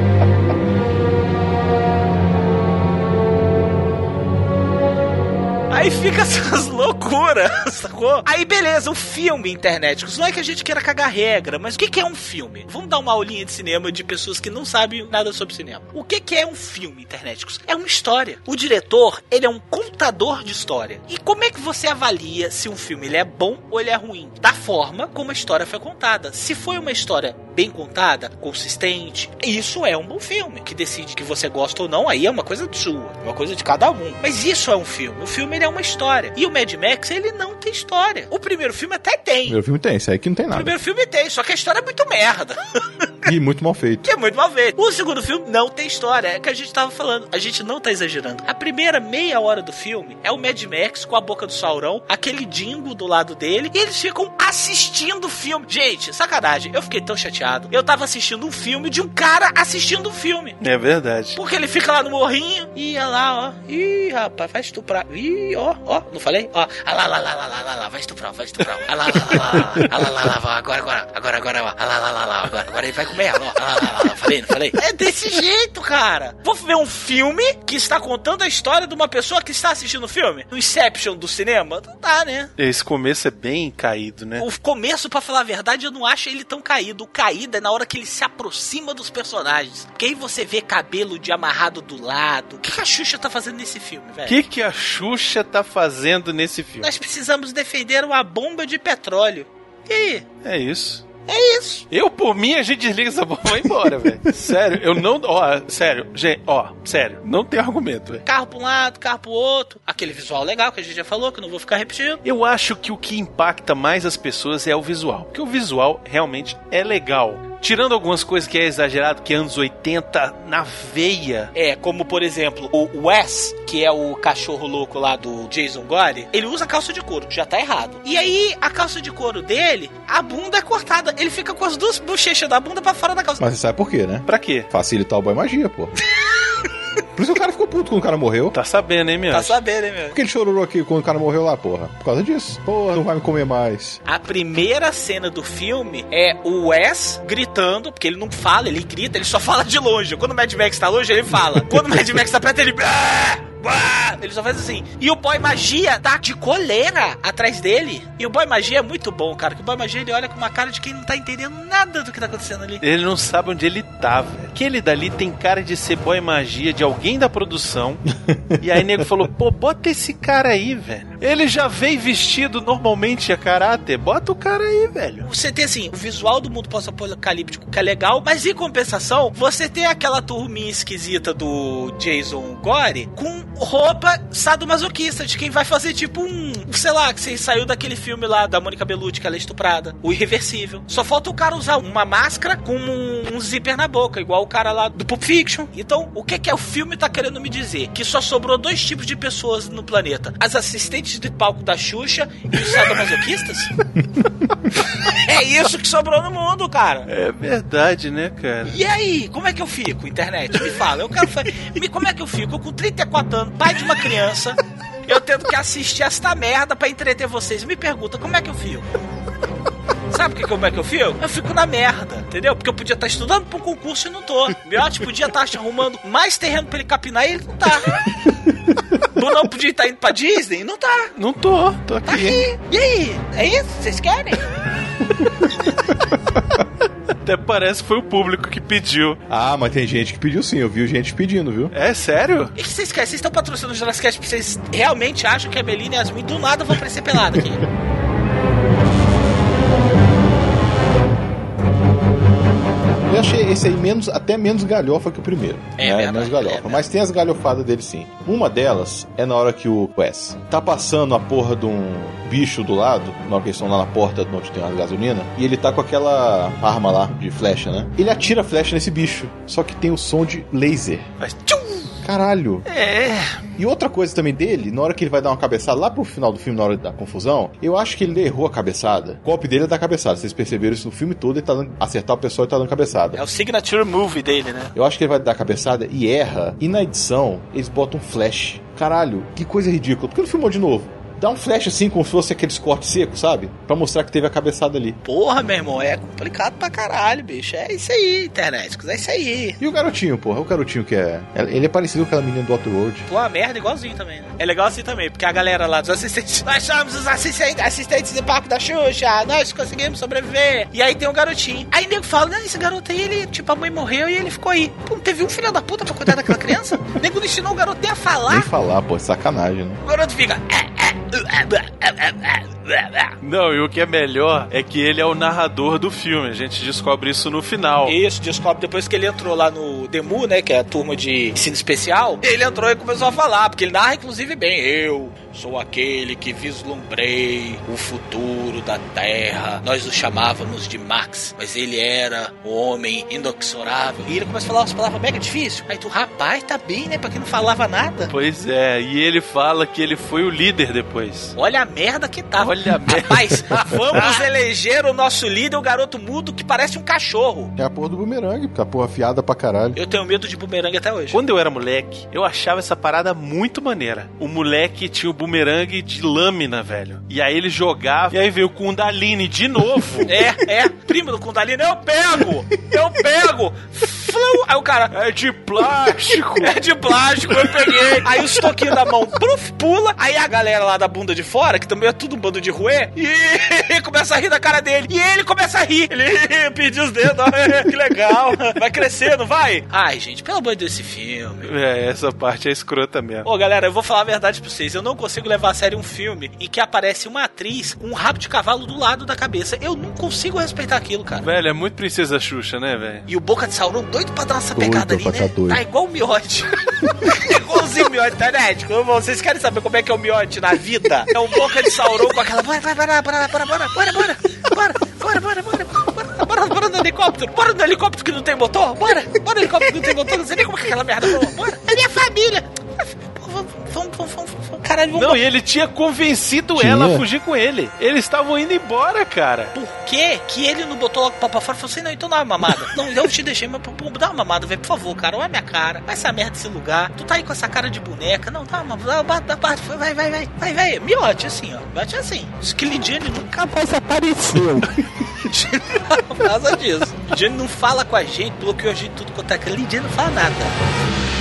Aí fica (laughs) essas loucuras, sacou? Aí beleza, o filme internet. Não é que a gente queira cagar regra, mas o que, é um filme? Vamos dar uma aulinha de cinema de pessoas que não sabem nada sobre cinema. O que, que é um filme internet? É uma história. O diretor, ele é um contador de história. E como é que você avalia se um filme ele é bom ou ele é ruim? Da forma como a história foi contada. Se foi uma história bem contada, consistente, isso é um bom filme. Que decide que você gosta ou não, aí é uma coisa sua, uma coisa de cada um. Mas isso é um filme. O filme ele é uma história. E o Mad Max, ele não tem história. O primeiro filme até O tem. primeiro filme tem, isso aí que não tem O nada. primeiro filme tem, só que a história é muito merda. (laughs) E muito mal feito. que é muito mal feito. O segundo filme não tem história. É o que a gente tava falando. A gente não tá exagerando. A primeira meia hora do filme é o Mad Max com a boca do Saurão, aquele dingo do lado dele, e eles ficam assistindo o filme. Gente, sacanagem. Eu fiquei tão chateado. Eu tava assistindo um filme de um cara assistindo um filme. É verdade. Porque ele fica lá no morrinho. Olha lá, ó. Ih, rapaz, vai estuprar. Ih, ó, ó. Não falei? Ó. Ah lá, lá, lá, lá, lá, lá, lá. Vai estuprar, vai estuprar. Ah lá, lá, lá, lá. Ah lá, lá, lá, lá. Agora, agora, agora, agora, ó. Ah lá, lá, lá, lá. Agora, agora ele vai comer ela, ó. Ah lá, lá, lá, lá. Falei, não falei? É desse jeito, cara. Vou ver um filme que está contando a história de uma pessoa que está assistindo o filme. No Inception do cinema? Não dá, né? Esse começo é bem caído, né? O começo, pra falar a verdade, eu não acho ele tão caído. O caído é na hora que ele se aproxima dos personagens. Porque aí você vê cabelo de amarrado do lado. O que que a Xuxa tá fazendo nesse filme, O velho? que, que a Xuxa tá fazendo nesse filme? Nós precisamos defender uma bomba de petróleo. E aí? É isso. É isso. Eu, por mim, a gente desliga essa bomba e vai embora, velho. (laughs) Sério, eu não. Ó, sério, gente, ó, sério, não tem argumento, velho. Carro pra um lado, carro pro outro. Aquele visual legal que a gente já falou, que eu não vou ficar repetindo. Eu acho que o que impacta mais as pessoas é o visual. Porque o visual realmente é legal. Tirando algumas coisas que é exagerado, que é anos 80 na veia. É, como por exemplo, o Wes, que é o cachorro louco lá do Jason Gore, ele usa calça de couro, que já tá errado. E aí, a calça de couro dele, a bunda é cortada. Ele fica com as duas bochechas da bunda pra fora da calça. Mas você sabe por quê, né? Pra quê? Facilitar o boy magia, pô. (laughs) Por isso que o cara ficou puto quando o cara morreu. Tá sabendo, hein, meu? Tá sabendo, hein, meu? Por que ele chorou aqui quando o cara morreu lá, porra? Por causa disso. Porra, não vai me comer mais. A primeira cena do filme é o Wes gritando, porque ele não fala, ele grita, ele só fala de longe. Quando o Mad Max tá longe, ele fala. Quando o Mad Max tá perto, ele. "Ah, ah", Ele só faz assim. E o Boy Magia tá de coleira atrás dele. E o Boy Magia é muito bom, cara. Que o Boy Magia ele olha com uma cara de quem não tá entendendo nada do que tá acontecendo ali. Ele não sabe onde ele tá, velho. Aquele dali tem cara de ser boy magia de alguém da produção. (laughs) e aí nego falou: pô, bota esse cara aí, velho. Ele já vem vestido normalmente a caráter. Bota o cara aí, velho. Você tem assim, o visual do mundo pós-apocalíptico que é legal, mas em compensação, você tem aquela turminha esquisita do Jason Gore com roupa sadomasoquista, de quem vai fazer tipo um, sei lá, que você saiu daquele filme lá da Mônica Bellucci, que ela é estuprada, o Irreversível. Só falta o cara usar uma máscara com um, um zíper na boca, igual o cara lá do Pulp Fiction. Então, o que que é o filme tá querendo me dizer? Que só sobrou dois tipos de pessoas no planeta: as assistentes de palco da Xuxa e os sadomasoquistas? é isso que sobrou no mundo, cara. É verdade, né, cara? E aí, como é que eu fico, internet? Me fala, eu quero me Como é que eu fico? Eu com 34 anos, pai de uma criança, eu tendo que assistir esta merda pra entreter vocês. Me pergunta, como é que eu fico? Sabe que, como é que eu fico? Eu fico na merda, entendeu? Porque eu podia estar estudando pra um concurso e não tô. Miotti podia estar arrumando mais terreno pra ele capinar e ele não tá. Brunão podia estar indo pra Disney não tá. Não tô, tô Tá aqui. aqui. E aí? É isso? Vocês querem? Até parece que foi o público que pediu. Ah, mas tem gente que pediu sim, eu vi gente pedindo, viu? É sério? E o que vocês querem? Vocês estão patrocinando o Jurassic Cast porque vocês realmente acham que a Melina e a Yasmin do nada vão aparecer pelada aqui. Eu achei esse aí menos, até menos galhofa que o primeiro. É né? verdade, menos galhofa. é mas tem as galhofadas dele sim. Uma delas é na hora que o Wes tá passando a porra de um bicho do lado, na hora que eles estão lá na porta onde tem uma gasolina, e ele tá com aquela arma lá de flecha, né? Ele atira a flecha nesse bicho, só que tem o som de laser. Mas tchum! Caralho. É. E outra coisa também dele, na hora que ele vai dar uma cabeçada lá pro final do filme, na hora da confusão, eu acho que ele errou a cabeçada. O golpe dele é dar cabeçada. Vocês perceberam isso no filme todo, ele tá dando, acertar o pessoal e tá dando cabeçada. É o signature movie dele, né? Eu acho que ele vai dar cabeçada e erra. E na edição, eles botam um flash. Caralho, que coisa ridícula. Por que não filmou de novo? Dá um flash assim, como se fosse aqueles cortes secos, sabe? Pra mostrar que teve a cabeçada ali. Porra, meu irmão, é complicado pra caralho, bicho. É isso aí, internet. É isso aí. E o garotinho, porra? O garotinho que é. Ele é parecido com aquela menina do Outworld. Pô, uma merda igualzinho também, né? É legal assim também, porque a galera lá dos assistentes. (laughs) Nós somos os assistentes, assistentes de palco da Xuxa, nós conseguimos sobreviver. E aí tem um garotinho. Aí nego fala, não, esse garoto aí, ele, tipo, a mãe morreu e ele ficou aí. Pô, não teve um filho da puta pra cuidar daquela criança? (laughs) nego não ensinou o garoto nem a falar. Nem falar, pô, é sacanagem, né? O garoto fica. "É, Não, e o que é melhor é que ele é o narrador do filme. A gente descobre isso no final. Isso, descobre depois que ele entrou lá no Demu, né? Que é a turma de ensino especial. Ele entrou e começou a falar, porque ele narra, inclusive, bem. Eu sou aquele que vislumbrei o futuro da Terra. Nós o chamávamos de Max, mas ele era o homem inexorável. E ele começa a falar umas palavras mega difíceis. Aí tu, rapaz, tá bem, né? Pra quem não falava nada. Pois é, e ele fala que ele foi o líder depois. Olha a merda que tava. Olha a merda. Rapaz, (laughs) vamos eleger o nosso líder, o garoto mudo que parece um cachorro. É a porra do bumerangue, porque a porra afiada pra caralho. Eu tenho medo de bumerangue até hoje. Quando eu era moleque, eu achava essa parada muito maneira. O moleque tinha o bumerangue de lâmina, velho. E aí ele jogava, e aí veio o Kundalini de novo. (laughs) É, é, primo do Kundalini, eu pego! Eu pego! Flu! Aí o cara, É de plástico. (laughs) é de plástico, eu peguei. Aí os toquinhos da mão, pruf, pula. Aí a galera lá da bunda de fora, que também é tudo um bando de ruê, e (laughs) começa a rir da cara dele. E ele começa a rir. Ele (laughs) pediu os dedos, ó, que legal. Vai crescendo, vai. Ai, gente, pelo amor de Deus, esse filme. É, essa parte é escrota mesmo. Ô, galera, eu vou falar a verdade pra vocês. Eu não consigo levar a sério um filme em que aparece uma atriz com um rabo de cavalo do lado da cabeça. Eu não consigo respeitar aquilo, cara. Velho, é muito Princesa Xuxa, né, velho? E o Boca de Sauron doido pra dar essa Doido pegada ali, né? tá doido. Tá igual o miote. Igualzinho o miote, tá, Net? Vocês querem saber como é que é o miote na vida? É um Boca de Sauron com aquela... Bora, vai, bora, bora, bora, bora, bora, bora, bora, bora, bora, bora, bora, bora, bora no helicóptero, bora no helicóptero que não tem motor, bora, bora no helicóptero que não tem motor, não sei nem como é que aquela merda voa, bora, é minha família. Vamos, vamos, vamos, caralho, vamos Não, e ele tinha convencido Tinha. ela a fugir com ele. Eles estavam indo embora, cara. Por que que ele não botou logo o pau pra fora e falou assim, não, então dá uma mamada. (laughs) não, eu te deixei, mas pô, dá uma mamada, velho, por favor, cara, olha a minha cara, vai essa merda desse lugar, tu tá aí com essa cara de boneca, não, dá uma dá, dá, dá, parte, vai, vai, vai, vai, vai, miote assim, ó, miote assim. Isso que Lidiane nunca mais apareceu. (laughs) Por causa disso. Lidiane não fala com a gente, bloqueou a gente tudo quanto é que Lidiane não fala nada.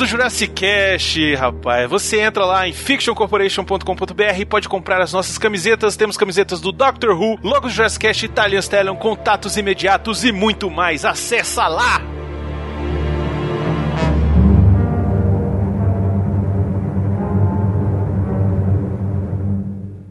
Do Jurassic Cast, rapaz. Você entra lá em fictioncorporation.com.br e pode comprar as nossas camisetas. Temos camisetas do Doctor Who, logo do Jurassic Cast, Italian Stallion, contatos imediatos e muito mais. Acessa lá!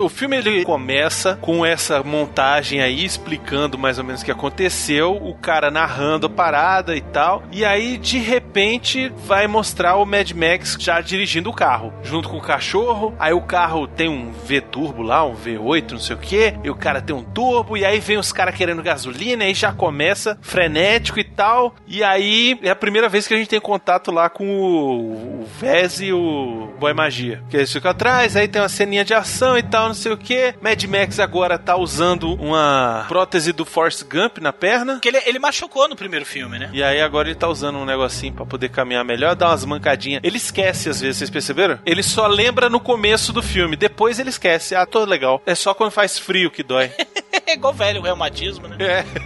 O filme ele começa com essa montagem aí explicando mais ou menos o que aconteceu, o cara narrando a parada e tal. E aí de repente vai mostrar o Mad Max já dirigindo o carro, junto com o cachorro. Aí o carro tem um V turbo lá, um V8, não sei o que, e o cara tem um turbo e aí vem os caras querendo gasolina e já começa frenético e tal. E aí é a primeira vez que a gente tem contato lá com o, o Vez e o Boy Magia. Que eles ficam atrás, aí tem uma ceninha de ação e tal, não sei o que. Mad Max agora tá usando uma prótese do Force Gump na perna. Porque ele, ele machucou no primeiro filme, né? E aí agora ele tá usando um negocinho pra poder caminhar melhor, dar umas mancadinhas. Ele esquece às vezes, vocês perceberam? Ele só lembra no começo do filme, depois ele esquece. Ah, tô legal. É só quando faz frio que dói. (laughs) É igual velho, o reumatismo, né?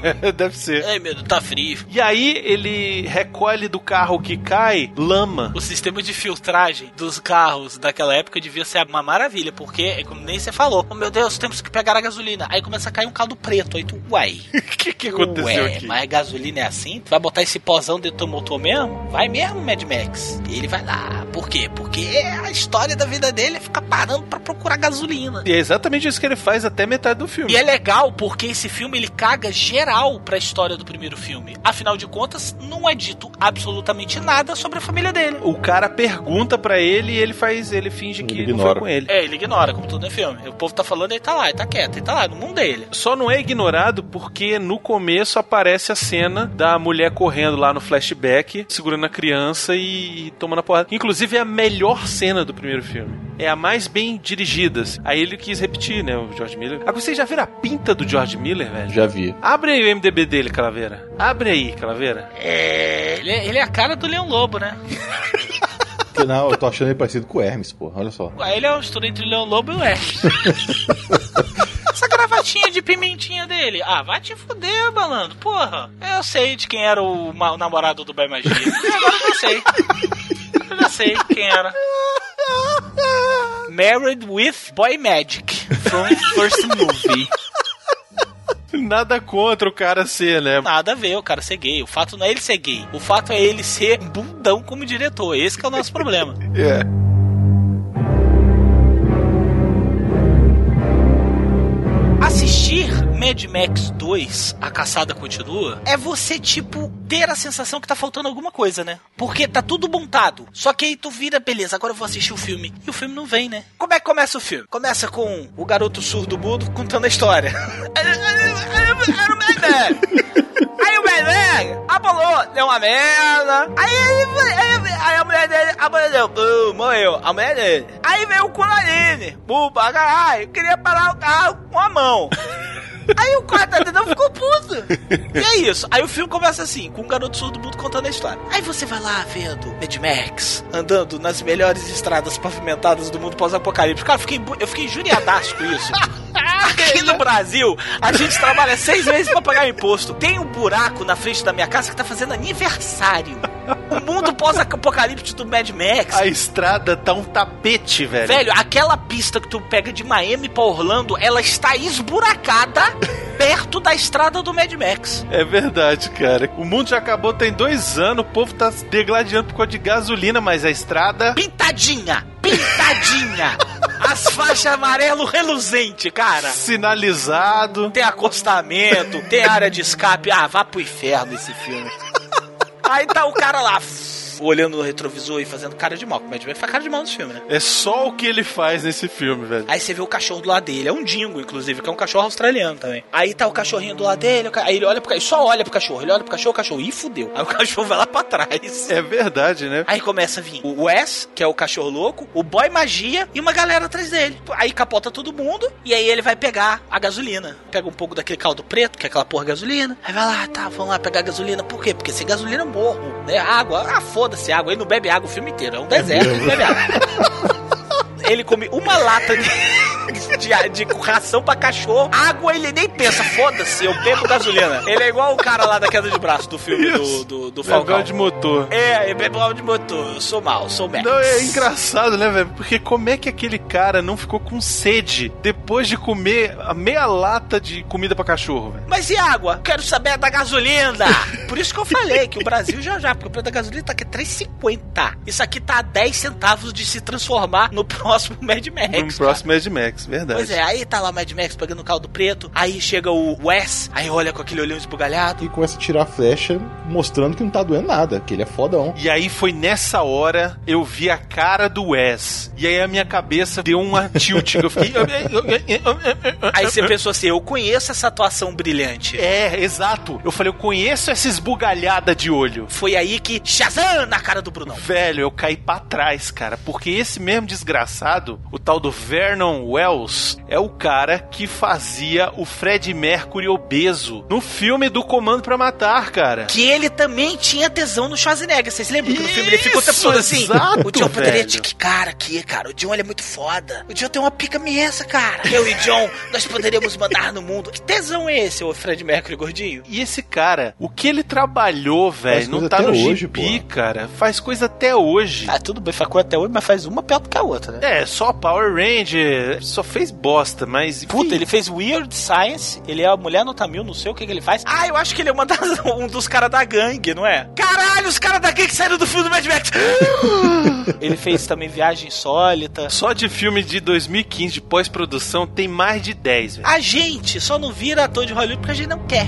é, (laughs) deve ser. Ai, meu Deus, tá frio. E aí ele recolhe do carro que cai lama. O sistema de filtragem dos carros daquela época devia ser uma maravilha, porque, é como nem você falou, oh meu Deus, temos que pegar a gasolina. Aí começa a cair um caldo preto. Aí tu, uai. O (laughs) que, que aconteceu Ué, aqui? mas a gasolina é assim? Tu vai botar esse pozão dentro do teu motor mesmo? Vai mesmo, Mad Max. E ele vai lá. Por quê? Porque a história da vida dele é ficar parando pra procurar gasolina. E é exatamente isso que ele faz até metade do filme. E é legal porque esse filme ele caga geral pra história do primeiro filme. Afinal de contas, não é dito absolutamente nada sobre a família dele. O cara pergunta pra ele e ele faz, ele finge que Ele não ignora. foi com ele. É, ele ignora, como tudo no filme. O povo tá falando, ele tá lá, ele tá quieto, ele tá lá, no mundo dele. Só não é ignorado porque no começo aparece a cena da mulher correndo lá no flashback, segurando a criança e, e tomando a porrada. Inclusive é a melhor cena do primeiro filme. É a mais bem dirigida. assim. Aí ele quis repetir, né, o George Miller. Agora vocês já viram a pinta do George Miller, velho? Já vi. Abre aí o MDB dele, Calaveira. Abre aí, Calaveira. É, ele, é- ele é a cara do Leão Lobo, né? (laughs) Não, eu tô achando ele parecido com o Hermes, pô. Olha só. Aí ele é uma mistura entre o Leão Lobo e o Hermes. (laughs) Essa gravatinha de pimentinha dele. Ah, vai te fuder, balando. Porra. Eu sei de quem era o, o namorado do Boy Magia. Agora eu já sei. Eu já sei quem era. Married with Boy Magic from first movie. (laughs) Nada contra o cara ser, né? Nada a ver o cara ser gay. O fato não é ele ser gay. O fato é ele ser bundão como diretor. Esse que é o nosso problema. (laughs) É. Assistir Mad Max 2, A Caçada Continua, é você, tipo, ter a sensação que tá faltando alguma coisa, né? Porque tá tudo montado. Só que aí tu vira, beleza, agora eu vou assistir o filme. E o filme não vem, né? Como é que começa o filme? Começa com o garoto surdo mudo contando a história. Era o Mad. Aí o Mad Max abolou, deu uma merda. Aí, ele- aí, a mulher dele, a mulher dele, uh, morreu, a mulher dele. Aí veio o Culaline, buba, caralho, queria parar o carro com a mão. (laughs) Aí o quarto dele ficou puto. E é isso. Aí o filme começa assim, com um garoto surdo mudo contando a história. Aí você vai lá vendo Mad Max andando nas melhores estradas pavimentadas do mundo pós-apocalíptico. Cara, eu fiquei, eu fiquei injuriadaço com isso. (laughs) Aqui no Brasil, a gente trabalha seis meses pra pagar imposto. Tem um buraco na frente da minha casa que tá fazendo aniversário. O mundo pós-apocalíptico do Mad Max. A estrada tá um tapete, velho. Velho, aquela pista que tu pega de Miami pra Orlando, ela está esburacada (laughs) perto da estrada do Mad Max. É verdade, cara. O mundo já acabou tem dois anos, o povo tá se degladiando por causa de gasolina, mas a estrada. Pintadinha! Pintadinha! (laughs) As faixas amarelo reluzente, cara. Sinalizado. Tem acostamento, tem área de escape. Ah, vá pro inferno esse filme. Aí tá o cara lá, olhando no retrovisor e fazendo cara de mal. Como é que faz cara de mal nesse filme, né? É só o que ele faz nesse filme, velho. Aí você vê o cachorro do lado dele. É um dingo, inclusive, que é um cachorro australiano também. Aí tá o cachorrinho do lado dele. o Aí ele olha pro cachorro. Só olha pro cachorro. Ele olha pro cachorro, o cachorro. Ih, fudeu. Aí o (laughs) cachorro vai lá pra trás. É verdade, né? Aí começa a vir o Wes, que é o cachorro louco, o Boy Magia e uma galera atrás dele. Aí capota todo mundo e aí ele vai pegar a gasolina. Pega um pouco daquele caldo preto, que é aquela porra gasolina. Aí vai lá, tá, vamos lá pegar gasolina. Por quê? Porque sem gasolina eu morro, né? Água, ah, foda-se água. Ele não bebe água o filme inteiro. É um deserto, ele não bebe água. (laughs) Ele come uma lata (laughs) de, de, de ração pra cachorro. Água ele nem pensa, foda-se, eu bebo gasolina. Ele é igual o cara lá da queda de braço do filme do, Isso. do, do Falcão Falcão. de motor. É, bebe óleo de motor. Eu sou mal, sou Max. Não, é engraçado, né, velho? Porque como é que aquele cara não ficou com sede depois de comer a meia lata de comida pra cachorro, velho? Mas e água? Quero saber da gasolina. Por isso que eu falei que o Brasil já já, porque o preço da gasolina tá aqui 3,50. Isso aqui tá a 10 centavos de se transformar no próximo (laughs) Mad Max. No cara. próximo Mad Max, verdade. Pois é, aí tá lá o Mad Max pegando o caldo preto, aí chega o Wes, aí olha com aquele olhão esbugalhado. E começa a tirar a flecha, mostrando que não tá doendo nada, que ele é fodão. E aí foi nessa hora eu vi a cara do Wes. E aí a minha cabeça deu uma tilt. Eu fiquei. (laughs) Aí você pensou assim, eu conheço essa atuação brilhante. É, exato. Eu falei, eu conheço essa esbugalhada de olho. Foi aí que Shazam na cara do Brunão. Velho, eu caí pra trás, cara. Porque esse mesmo desgraçado, o tal do Vernon Wells, é o cara que fazia o Fred Mercury obeso no filme do Comando pra Matar, cara. Que ele também tinha tesão no Schwarzenegger. Vocês lembram que no filme ele ficou o tempo todo assim? exato, o John poderia te que cara aqui, cara. O John ele é muito foda. O John tem uma pica imensa, cara. Eu e John, nós poderíamos mandar no mundo. Que tesão é esse, o Fred Mercury gordinho? E esse cara, o que ele trabalhou, velho, Faz não coisa tá no hoje, gibi, pô. cara. Faz coisa até hoje. Ah, tudo bem, facou até hoje, mas faz uma pior do que a outra, né? É, só Power Ranger, só fez bosta, mas. Puta, ele fez Weird Science, ele é a mulher nota mil, não sei o que, que ele faz. Ah, eu acho que ele é das- (laughs) um dos caras da gangue, não é? Caralho, os caras da gangue saíram do filme do Mad Max! (laughs) ele fez também Viagem Insólita. Só de filme de 2015 de pós-produção tem mais de 10, velho. A gente só não vira ator de Hollywood porque a gente não quer.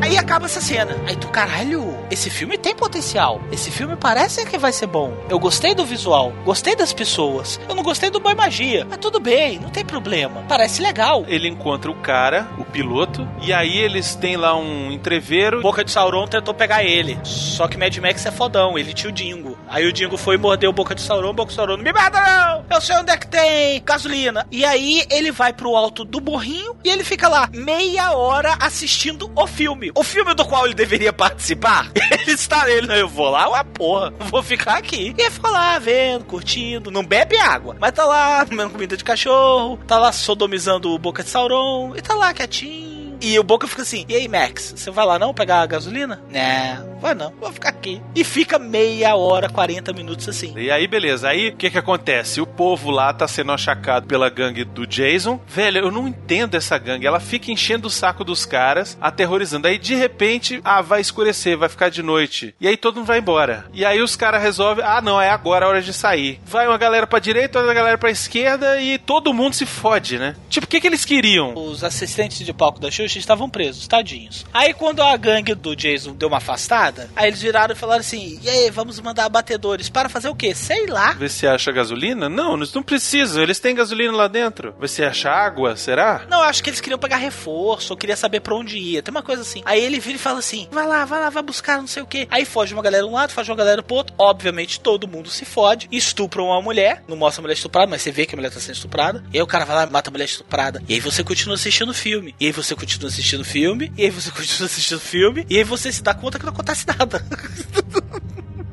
Aí acaba essa cena. Aí tu, caralho, esse filme tem potencial. Esse filme parece que vai ser bom. Eu gostei do visual, gostei das pessoas. Eu não gostei do Boy Magia. Mas tudo bem, não tem problema. Parece legal. Ele encontra o cara, o piloto, e aí eles têm lá um entreveiro. Boca de Sauron tentou pegar ele. Só que Mad Max é fodão, ele tinha o Dingo. Aí o Dingo foi e mordeu Boca de Sauron, Boca de Sauron, me mata não! Eu sei onde é que tem gasolina. E aí ele vai pro alto do morrinho e ele fica lá meia hora assistindo o filme. O filme do qual ele deveria participar. (laughs) (laughs) Ele está nele, eu vou lá, uma porra, (laughs) vou ficar aqui. E ele fica lá vendo, curtindo, não bebe água, mas tá lá comendo comida de cachorro, tá lá sodomizando o Boca de Sauron, e tá lá quietinho. E o Boca fica assim: E aí, Max, você vai lá não pegar a gasolina? Não, vai não, vou ficar aqui. E fica meia hora, 40 minutos assim. E aí, beleza. Aí, o que que acontece? O povo lá tá sendo achacado pela gangue do Jason. Velho, eu não entendo essa gangue. Ela fica enchendo o saco dos caras, aterrorizando. Aí, de repente, ah, vai escurecer, vai ficar de noite. E aí, todo mundo vai embora. E aí, os caras resolvem, ah, não, é agora a hora de sair. Vai uma galera pra direita, outra galera pra esquerda e todo mundo se fode, né? Tipo, o que que eles queriam? Os assistentes de palco da Xuxa estavam presos, tadinhos. Aí quando a gangue do Jason deu uma afastada, aí eles viraram e falaram assim: E aí, vamos mandar abatedores para fazer o quê? Sei lá. Ver se acha gasolina? Não, eles não precisam. Eles têm gasolina lá dentro. Ver se acha água, será? Não, acho que eles queriam pegar reforço, ou queria saber pra onde ia. Tem uma coisa assim. Aí ele vira e fala assim: vai lá, vai lá, vai buscar não sei o quê. Aí foge uma galera de um lado, foge uma galera pro outro. Obviamente todo mundo se fode, estupra uma mulher. Não mostra a mulher estuprada, mas você vê que a mulher tá sendo estuprada. E aí o cara vai lá e mata a mulher estuprada. E aí você continua assistindo o filme. E aí você continua assistindo o filme. E aí você (laughs) continua assistindo o filme. E aí você se dá conta que não acontece nada. (laughs)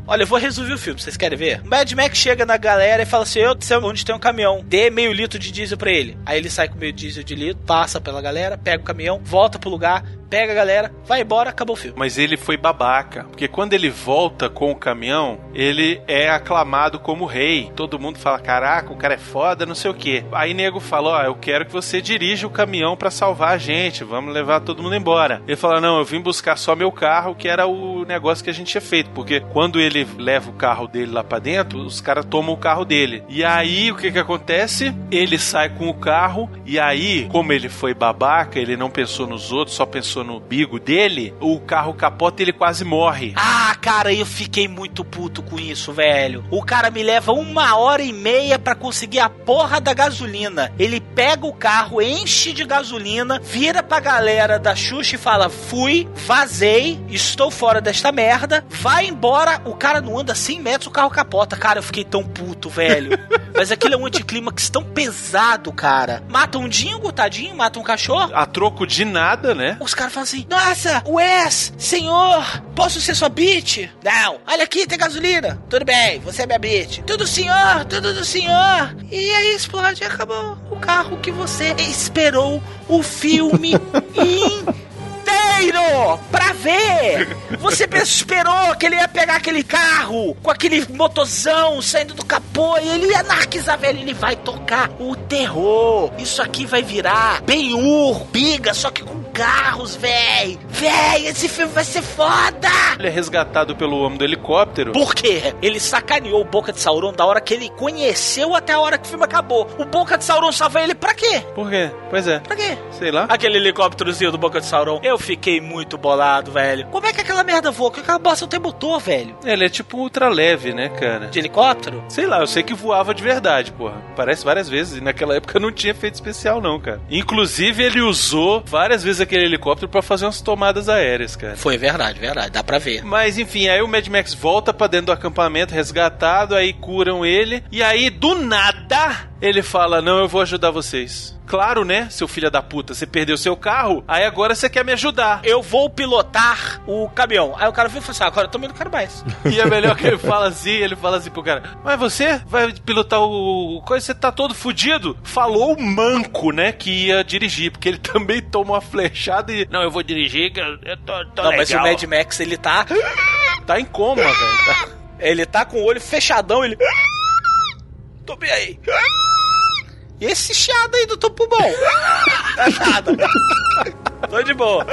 Olha, eu vou resolver o filme, vocês querem ver? Mad Max chega na galera e fala assim: Eu sei onde tem um caminhão, dê meio litro de diesel pra ele. Aí ele sai com meio diesel de litro, passa pela galera, pega o caminhão, volta pro lugar, pega a galera, vai embora, acabou o filme. Mas ele foi babaca, porque quando ele volta com o caminhão, ele é aclamado como rei. Todo mundo fala: "Caraca, o cara é foda, não sei o quê". Aí nego fala: "Ó, eu quero que você dirija o caminhão pra salvar a gente, vamos levar todo mundo embora". Ele fala: "Não, eu vim buscar só meu carro, que era o negócio que a gente tinha feito, porque quando ele leva o carro dele lá pra dentro, os caras tomam o carro dele. E aí o que que acontece? Ele sai com o carro e aí, como ele foi babaca, ele não pensou nos outros, só pensou no bigo dele, o carro capota e ele quase morre. Ah, cara, eu fiquei muito puto com isso, velho. O cara me leva uma hora e meia pra conseguir a porra da gasolina. Ele pega o carro, enche de gasolina, vira pra galera da Xuxa e fala: Fui, vazei, estou fora desta merda, vai embora. O cara não anda 100 metros, o carro capota. Cara, eu fiquei tão puto, velho. (laughs) Mas aquilo é um anticlímax tão pesado, cara. Mata um dingo, tadinho, mata um cachorro. A troco de nada, né? Os caras falam assim: Nossa, Wes, senhor, posso ser sua bitch? Não, olha aqui, tem gasolina. Tudo bem, você é minha bitch. Tudo senhor, tudo do senhor. E aí explode e acabou o carro que você esperou o filme inteiro (laughs) inteiro pra ver. Você esperou que ele ia pegar aquele carro com aquele motorzão saindo do capô e ele ia anarquizar, velho. Ele vai tocar o terror. Isso aqui vai virar Ben-Hur, Biga, só que com carros, véi. Véi, esse filme vai ser foda. Ele é resgatado pelo homem do helicóptero. Por quê? Ele sacaneou o Boca de Sauron da hora que ele conheceu até a hora que o filme acabou. O Boca de Sauron salva ele pra quê? Por quê? Pois é. Pra quê? Sei lá. Aquele helicópterozinho do Boca de Sauron. Eu fiquei muito bolado, velho. Como é que aquela merda voa? Que aquela bosta não tem motor, velho? Ele é tipo ultra leve, né, cara? De helicóptero? Sei lá, eu sei que voava de verdade, porra. Parece várias vezes. E naquela época não tinha efeito especial, não, cara. Inclusive, ele usou várias vezes aquele helicóptero pra fazer umas tomadas aéreas, cara. Foi verdade, verdade. Dá pra ver. Mas enfim, aí o Mad Max volta pra dentro do acampamento resgatado, aí curam ele. E aí, do nada, ele fala: Não, eu vou ajudar vocês. Claro, né, seu filho da puta, você perdeu seu carro, aí agora você quer me ajudar. Eu vou pilotar o caminhão. Aí o cara veio e falou assim: "Ah, agora eu também não quero mais. (laughs) E é melhor que ele fala assim, ele fala assim pro cara, mas você vai pilotar o coisa, você tá todo fudido? Falou o manco, né, que ia dirigir, porque ele (laughs) também toma uma flechada e... Não, eu vou dirigir, eu tô, tô não, legal. mas o Mad Max, ele tá. Tá em coma, velho. Tá- Ele tá com o olho fechadão, ele. Tô bem aí. E esse chiado aí do topo bom? É nada. Tô de boa.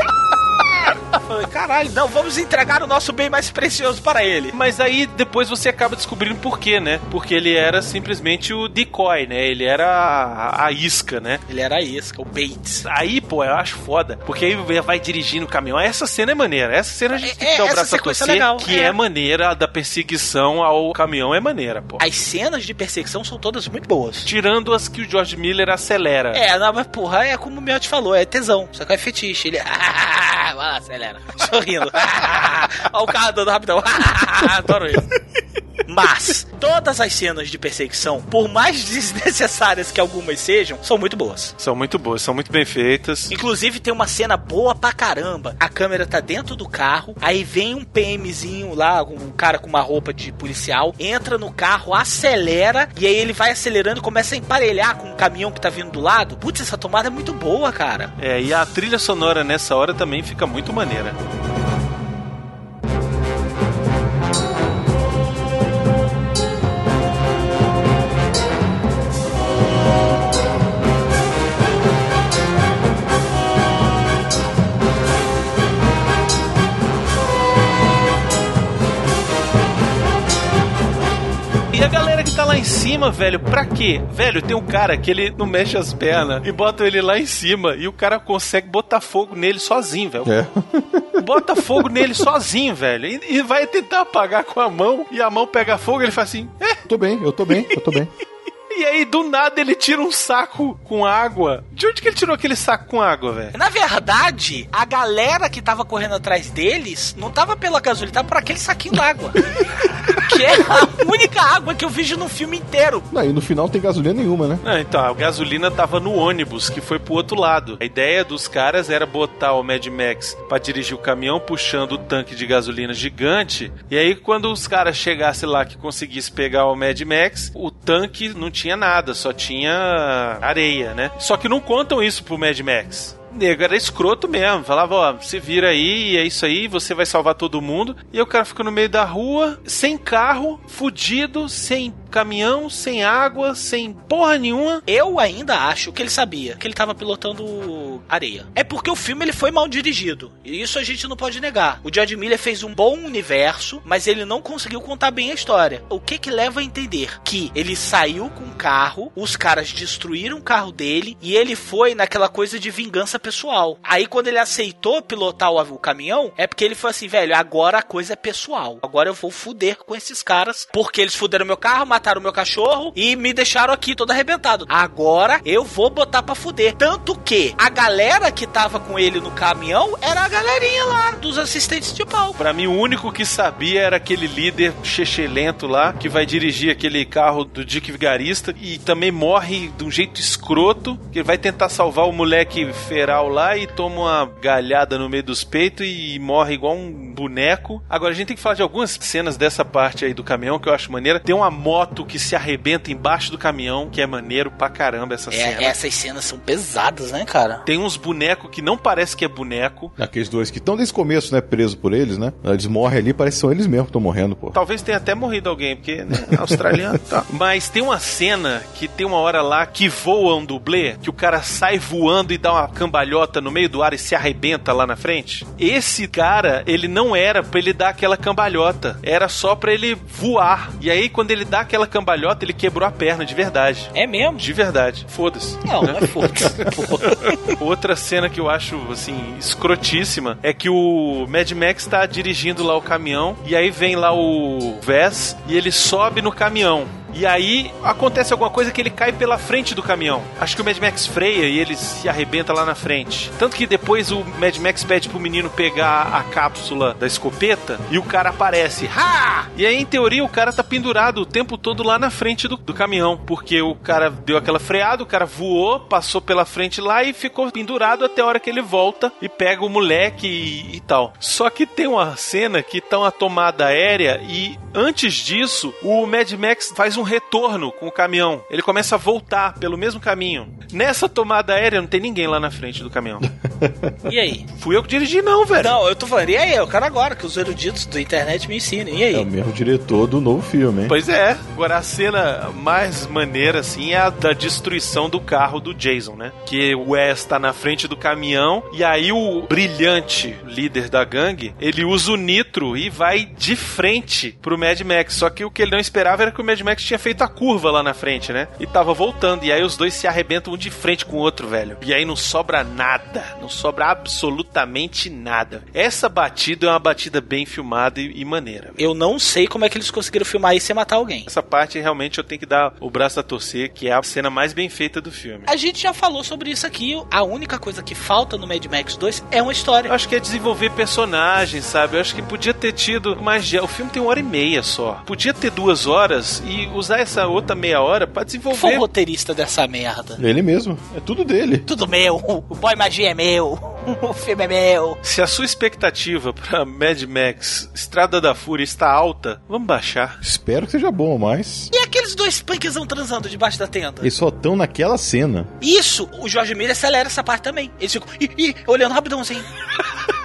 Falei, caralho, não, vamos entregar o nosso bem mais precioso para ele. Mas aí depois você acaba descobrindo por quê, né? Porque ele era simplesmente o decoy, né? Ele era a, a isca, né? Ele era a isca, o Bates. Aí, pô, eu acho foda. Porque aí vai dirigindo o caminhão. Essa cena é maneira. Essa cena a gente É, tem que dar o braço a sequência torcer. é legal, Que é. é. maneira da perseguição ao caminhão é maneira, pô. As cenas de perseguição são todas muito boas. Tirando as que o George Miller acelera. É, não, mas porra, é como o Miotti falou, é tesão. Só que é fetiche. Ele. (laughs) vai lá, acelera. Sorrindo. (laughs) Olha o carro dando rapidão. (laughs) Adoro isso. Mas todas as cenas de perseguição, por mais (laughs) desnecessárias que algumas sejam, são muito boas. São muito boas, são muito bem feitas. Inclusive tem uma cena boa pra caramba. A câmera tá dentro do carro, aí vem um PMzinho lá, um cara com uma roupa de policial, entra no carro, acelera, e aí ele vai acelerando e começa a emparelhar com o caminhão que tá vindo do lado. Putz, essa tomada é muito boa, cara. É, e a trilha sonora nessa hora também fica muito maneira. Lá em cima, velho, pra quê? Velho, tem um cara que ele não mexe as pernas e bota ele lá em cima e o cara consegue botar fogo nele sozinho, velho. É. (laughs) Bota fogo nele sozinho, velho. E, e vai tentar apagar com a mão e a mão pega fogo e ele faz assim, é. Tô bem, eu tô bem, eu tô bem. (laughs) E aí, do nada, ele tira um saco com água. De onde que ele tirou aquele saco com água, velho? Na verdade, a galera que tava correndo atrás deles não tava pela gasolina, tava por aquele saquinho d'água. (laughs) que é a única água que eu vejo no filme inteiro. Não, e no final não tem gasolina nenhuma, né? Não, então, a gasolina tava no ônibus, que foi pro outro lado. A ideia dos caras era botar o Mad Max pra dirigir o caminhão puxando o tanque de gasolina gigante. E aí, quando os caras chegassem lá que conseguisse pegar o Mad Max, o tanque não tinha nada, só tinha areia, né? Só que não contam isso pro Mad Max. Nego era escroto mesmo. Falava, ó, se vira aí, é isso aí, você vai salvar todo mundo. E o cara fica no meio da rua, sem carro, fudido, sem caminhão, sem água, sem porra nenhuma. Eu ainda acho que ele sabia que ele tava pilotando areia. É porque o filme ele foi mal dirigido. E isso a gente não pode negar. O George Miller fez um bom universo, mas ele não conseguiu contar bem a história. O que que leva a entender que ele saiu com o carro, os caras destruíram o carro dele e ele foi naquela coisa de vingança pessoal. Aí quando ele aceitou pilotar o, o caminhão, é porque ele foi assim, velho, agora a coisa é pessoal. Agora eu vou fuder com esses caras, porque eles fuderam meu carro, mataram meu cachorro e me deixaram aqui todo arrebentado. Agora eu vou botar pra fuder. Tanto que a galera que tava com ele no caminhão era a galerinha lá dos assistentes de palco. Pra mim, o único que sabia era aquele líder chechelento lá, que vai dirigir aquele carro do Dick Vigarista e também morre de um jeito escroto, que vai tentar salvar o moleque feral lá e toma uma galhada no meio dos peitos e morre igual um boneco. Agora, a gente tem que falar de algumas cenas dessa parte aí do caminhão que eu acho maneira. Tem uma moto moto que se arrebenta embaixo do caminhão, que é maneiro pra caramba essa cena. É, essas cenas são pesadas, né, cara? Tem uns bonecos que não parece que é boneco. Aqueles dois que estão desde o começo, né? Presos por eles, né? Eles morrem ali, parece que são eles mesmos que estão morrendo, pô. Talvez tenha até morrido alguém, porque, né, australiano tá. (laughs) Mas tem uma cena que tem uma hora lá que voa um dublê, que o cara sai voando e dá uma cambalhota no meio do ar e se arrebenta lá na frente. Esse cara, ele não era pra ele dar aquela cambalhota. Era só pra ele voar. E aí, quando ele dá aquela cambalhota, ele quebrou a perna de verdade. É mesmo? De verdade. Foda-se. Não, não é foda-se. Pô. (laughs) Outra cena que eu acho, assim, escrotíssima é que o Mad Max tá dirigindo lá o caminhão e aí vem lá o Vess e ele sobe no caminhão. E aí acontece alguma coisa que ele cai pela frente do caminhão. Acho que o Mad Max freia e ele se arrebenta lá na frente. Tanto que depois o Mad Max pede pro menino pegar a cápsula da escopeta e o cara aparece. Ha! E aí, em teoria, o cara tá pendurado o tempo todo lá na frente do, do caminhão. Porque o cara deu aquela freada, o cara voou, passou pela frente lá e ficou pendurado até a hora que ele volta e pega o moleque e, e tal. Só que tem uma cena que tá uma tomada aérea e antes disso, o Mad Max faz um retorno com o caminhão. Ele começa a voltar pelo mesmo caminho. Nessa tomada aérea não tem ninguém lá na frente do caminhão. (laughs) E aí? Fui eu que dirigi, não, velho. Não, eu tô falando, e aí? Eu quero agora que os eruditos da internet me ensinem. E aí? É o mesmo diretor do novo filme, hein? Pois é. Agora a cena mais maneira, assim, é a da destruição do carro do Jason, né? Que o Wes tá na frente do caminhão e aí o brilhante líder da gangue, ele usa o nitro e vai de frente pro Mad Max. Só que o que ele não esperava era que o Mad Max tinha feito a curva lá na frente, né? E tava voltando. E aí os dois se arrebentam um de frente com o outro, velho. E aí não sobra nada. Não sobra absolutamente nada. Essa batida é uma batida bem filmada e, e maneira. Eu não sei como é que eles conseguiram filmar isso sem matar alguém. Essa parte realmente eu tenho que dar o braço a torcer, que é a cena mais bem feita do filme. A gente já falou sobre isso aqui. A única coisa que falta no Mad Max 2 é uma história. Eu acho que é desenvolver personagens, sabe? Eu acho que podia ter tido mais. O filme tem uma hora e meia só. Podia ter duas horas e usar essa outra meia hora pra Quem foi o desenvolver. roteirista dessa merda? Ele mesmo. É tudo dele. Tudo meu. O Boy Magia é meu. (laughs) O filme é meu. Se a sua expectativa pra Mad Max Estrada da Fúria está alta, vamos baixar. Espero que seja bom, mas. E aqueles dois punkzão transando debaixo da tenda? Eles só estão naquela cena. Isso, o Jorge Miller acelera essa parte também. Eles ficam ih, ih, olhando rapidão assim. (laughs)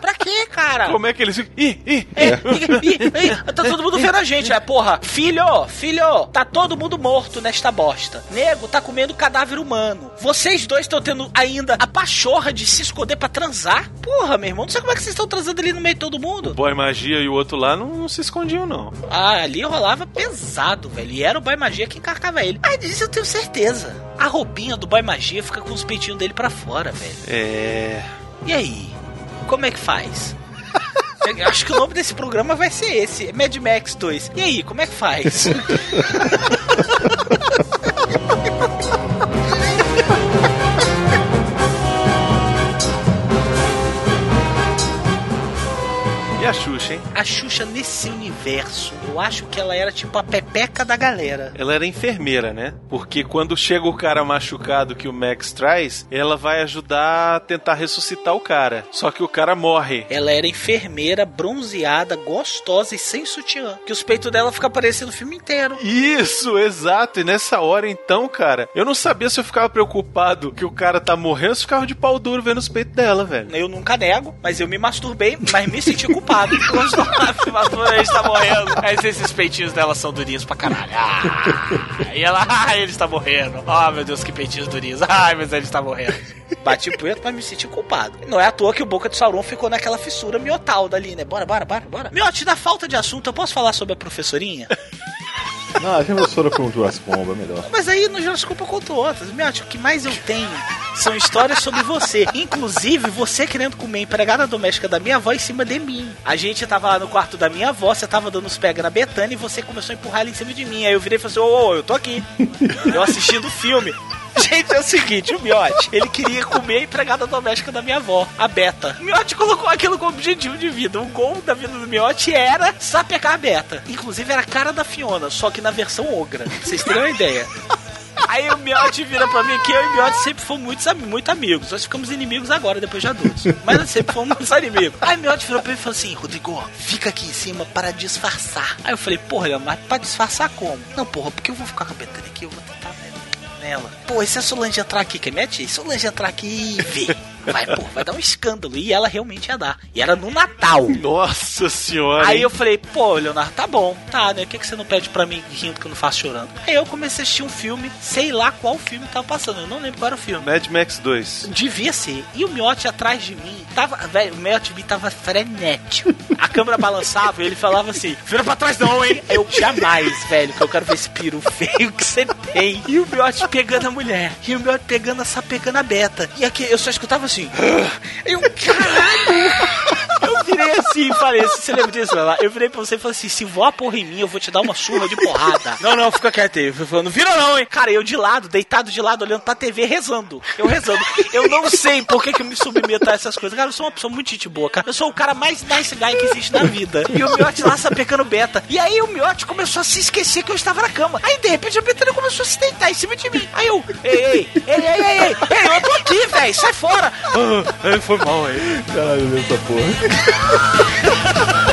pra quê, cara? Como é que eles? Ih, ih, É, ih, ih, ih, tá todo mundo vendo a gente. É, porra, filho, filho, tá todo mundo morto nesta bosta. Nego tá comendo cadáver humano. Vocês dois estão tendo ainda a pachorra de se esconder pra transar? Porra, meu irmão, não sei como é que vocês estão transando ali no meio de todo mundo. Boy Magia e o outro lá não, não se escondiam, não. Ah, ali rolava pesado, velho. E era o Boy Magia que encarcava ele. Mas disso eu tenho certeza. A roupinha do Boy Magia fica com os peitinhos dele pra fora, velho. É. E aí? Como é que faz? Eu acho que o nome desse programa vai ser esse, Mad Max 2. E aí, como é que faz? (laughs) Xuxa, hein? A Xuxa nesse universo, eu acho que ela era tipo a pepeca da galera. Ela era enfermeira, né? Porque quando chega o cara machucado que o Max traz, ela vai ajudar a tentar ressuscitar o cara. Só que o cara morre. Ela era enfermeira, bronzeada, gostosa e sem sutiã. Que os peitos dela ficam aparecendo o filme inteiro. Isso, exato. E nessa hora, então, cara, eu não sabia se eu ficava preocupado que o cara tá morrendo ou se ficava de pau duro vendo os peitos dela, velho. Eu nunca nego, mas eu me masturbei, mas me senti culpado. Quando a gente tá morrendo. Aí esses peitinhos dela são durinhos pra caralho. Ah, e ela, ai, ele está morrendo. Oh, meu Deus, que peitinhos durinhos. Ai, mas ele está morrendo. Bati o punheta, mas me senti culpado. Não é à toa que o Boca de Sauron ficou naquela fissura miotalda ali, né? Bora, bora, bora, bora. Miote, da falta de assunto, eu posso falar sobre a professorinha? Não, a não foram com o Jurassic Bomba, é melhor. Mas aí no Jurassic World eu conto outras. Miote, o que mais eu tenho são histórias sobre você. Inclusive, você querendo comer empregada doméstica da minha avó em cima de mim. A gente tava lá no quarto da minha avó, você tava dando os pega na Betânia e você começou a empurrar ela em cima de mim. Aí eu virei e falei assim: Ô, ô, eu tô aqui. Eu assistindo o filme. (laughs) Gente, é o seguinte, o Miotti, ele queria comer a empregada doméstica da minha avó, a Beta. O Miotti colocou aquilo como objetivo de vida. O gol da vida do Miotti era sapecar a Beta. Inclusive era a cara da Fiona, só que na versão ogra. Vocês terem uma ideia. Aí o Miotti vira pra mim que eu e o Miotti sempre fomos muitos, am- muito amigos. Nós ficamos inimigos agora, depois de adultos. Mas nós sempre fomos inimigos. Aí o Miotti virou pra mim e falou assim: Rodrigo, fica aqui em cima para disfarçar. Aí eu falei: Porra, mas pra disfarçar como? Não, porra, porque eu vou ficar com a Betânia aqui, eu vou tentar né, nela. Pô, e se a Solange entrar aqui, quer mete? Se a Solange entrar aqui e ver? (laughs) Vai, pô, vai dar um escândalo. E ela realmente ia dar. E era no Natal. Nossa senhora. Aí hein? eu falei, pô, Leonardo, tá bom, tá, né? O que, que você não pede pra mim rindo que eu não faço chorando? Aí eu comecei a assistir um filme, sei lá qual filme tava passando, eu não lembro qual era o filme. Mad Max 2. Devia ser. E o Miotti atrás de mim, tava, velho, o Miotti de mim tava frenético. A câmera balançava e ele falava assim: vira pra trás não, hein? Eu jamais, velho, que eu quero ver esse peru feio que você tem. E o Miotti pegando a mulher. E o Miotti pegando essa, pegando a beta. E aqui eu só escutava assim: eu, caralho! Eu virei assim e falei, você lembra disso, Lala? Eu virei pra você e falei assim: se voar porra em mim, eu vou te dar uma surra de porrada. Não, não, fica quieto aí. Eu falei, não vira não, hein? Cara, eu de lado, deitado de lado, olhando pra TV, rezando. Eu rezando. Eu não sei por que, que eu me submeto a essas coisas. Cara, eu sou uma pessoa muito gente boa, cara. Eu sou o cara mais nice guy que existe na vida. E o Miotti lá sapecando beta. E aí o Miotti começou a se esquecer que eu estava na cama. Aí, de repente, a Betânia começou a se deitar em cima de mim. Aí eu, ei, ei, ei, ei, ei, ei, ei eu tô aqui, velho, sai fora. (laughs) Foi mal aí. Caralho, essa porra. (laughs)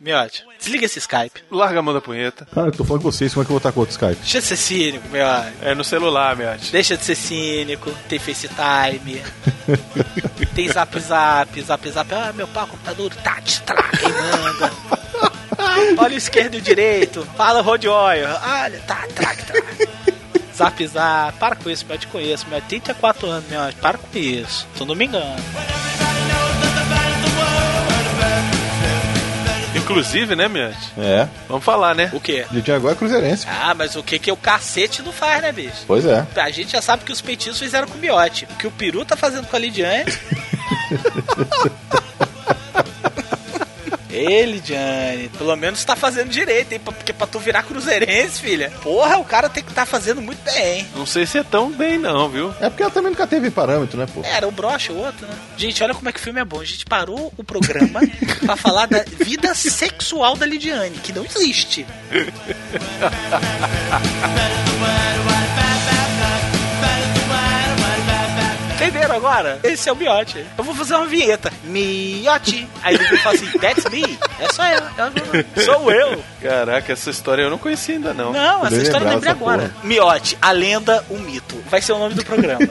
Miotti, desliga esse Skype. Larga a mão da punheta. Cara, eu tô falando com vocês, como é que eu vou estar com outro Skype? Deixa de ser cínico, Miotti. É no celular, Miotti. Deixa de ser cínico, tem FaceTime, (laughs) tem Zap Zap, Zap Zap, ah, meu pau, computador, tá, distrai, quem manda. Olha o esquerdo e o direito, fala Road Oil, olha, tá, trac, trac. Zap Zap, para com isso, meu, eu te conheço, meu, 34 anos, meu, para com isso, tu não me engana. Inclusive, né, Miotti? É. Vamos falar, né? O quê? Lidiane agora é cruzeirense. Ah, mas o que que o cacete não faz, né, bicho? Pois é. A gente já sabe que os peitinhos fizeram com o Miote. O que o Peru tá fazendo com a Lidiane. (laughs) Ei, Lidiane, pelo menos tá fazendo direito, hein? Porque pra tu virar cruzeirense, filha. Porra, o cara tem que tá fazendo muito bem. Não sei se é tão bem, não, viu? É porque ela também nunca teve parâmetro, né, pô? Era o broche, o outro, né? Gente, olha como é que o filme é bom. A gente parou o programa (laughs) pra falar da vida sexual da Lidiane, que não existe. (laughs) Agora? Esse é o Miote. Eu vou fazer uma vinheta. Miote. Aí ele fala assim, that's me. É só eu. eu sou eu. Caraca, essa história eu não conhecia ainda, não. Não, essa Bem história eu lembrei agora. Miote, a lenda, o mito. Vai ser o nome do programa.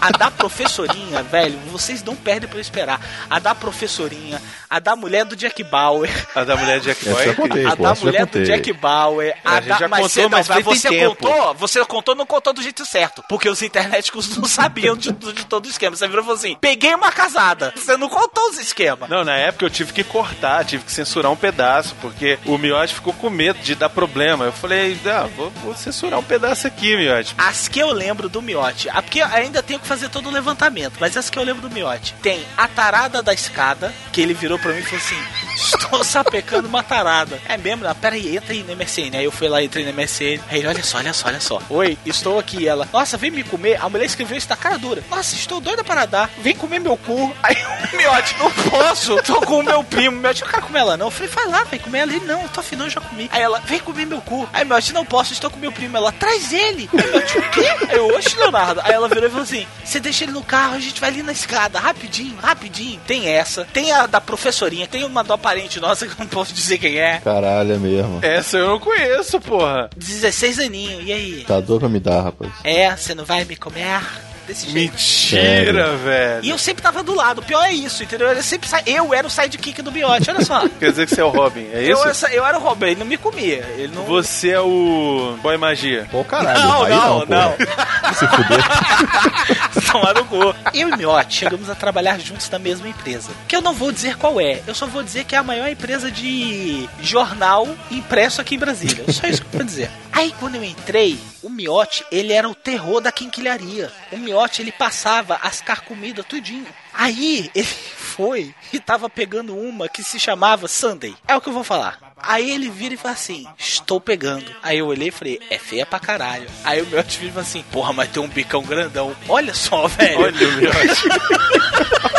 A da professorinha, velho, vocês não perdem pra eu esperar. A da professorinha, a da mulher do Jack Bauer, A da mulher de Jack Boy. eu contei, a pô, da mulher do. Jack Bauer, a, A gente da... já mas contou, você, não, mas tem você tempo. contou, você contou, não contou do jeito certo. Porque os internéticos não sabiam de, de todo o esquema. Você virou e falou assim: peguei uma casada. Você não contou os esquemas. Não, na época eu tive que cortar, tive que censurar um pedaço, porque o Miotti ficou com medo de dar problema. Eu falei, ah, vou, vou censurar um pedaço aqui, Miotti. As que eu lembro do Miote, ah, porque ainda tenho que fazer todo o levantamento, mas as que eu lembro do Miote, tem a tarada da escada, que ele virou pra mim e falou assim: Estou sapecando uma tarada. É mesmo? Peraí, entra aí na MSN. Aí eu fui lá, entrei na MSN. Aí ele, olha só, olha só, olha só. Oi, estou aqui. Ela, nossa, vem me comer. A mulher escreveu isso na cara dura. Nossa, estou doida para dar. Vem comer meu cu. (laughs) Aí o Miote, não posso. Tô com o meu primo. Miote, eu quero comer ela não. Eu falei, vai lá, vem comer ela. Ele, não, eu tô afinal, eu já comi. Aí ela, vem comer meu cu. Aí Miote, não posso, estou com meu primo. Ela, traz ele. Aí Miote, o quê? Aí eu, oxe, Leonardo. Aí ela virou e falou assim: você deixa ele no carro, a gente vai ali na escada, rapidinho, rapidinho. Tem essa, tem a da professorinha, tem uma do parente nossa que eu não posso dizer quem é. Caralho, é mesmo. Essa eu não conheço, porra. 16 aninhos, e aí? Tá dor pra me dar, rapaz. É, você não vai me comer? Desse jeito. Mentira, velho. E eu sempre tava do lado. O pior é isso, entendeu? Eu, sempre sa... eu era o sidekick do Miotti, olha só. (laughs) Quer dizer que você é o Robin, é eu, isso? era- eu era o Robin, ele não me comia. Ele não. Você é o Boy Magia. Pô, caralho. Não, não, pô. não. Se fuder. (laughs) Tomar no cu. Eu e Miotti chegamos a trabalhar juntos na mesma empresa. Que eu não vou dizer qual é, eu só vou dizer que é a maior empresa de jornal impresso aqui em Brasília. Só isso que eu vou dizer. Aí quando eu entrei, o Miotti, ele era o terror da quinquilharia. O Miotti, ele passava as carcomidas tudinho. Aí ele (laughs) foi e tava pegando uma que se chamava Sunday. É o que eu vou falar. Aí ele vira e fala assim: Estou pegando. Aí eu olhei e falei: É feia pra caralho. Aí o Miotti vira e fala assim: Porra, mas tem um bicão grandão. Olha só, (laughs) velho. Olha o Miotti. (laughs)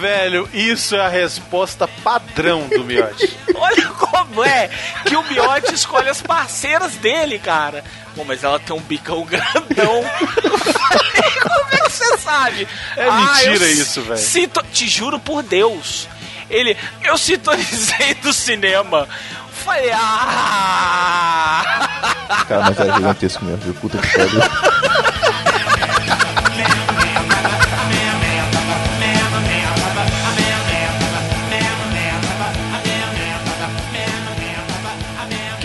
Velho, isso é a resposta padrão do Miotti. (laughs) Olha como é que o Miotti escolhe as parceiras dele, cara. Pô, mas ela tem um bicão grandão. (laughs) como é que você sabe? É mentira eu isso, velho. sinto- Te juro por Deus. Ele, eu sintonizei do cinema. Falei, ah! Cara, mas é gigantesco mesmo, viu? Puta que pariu. (laughs)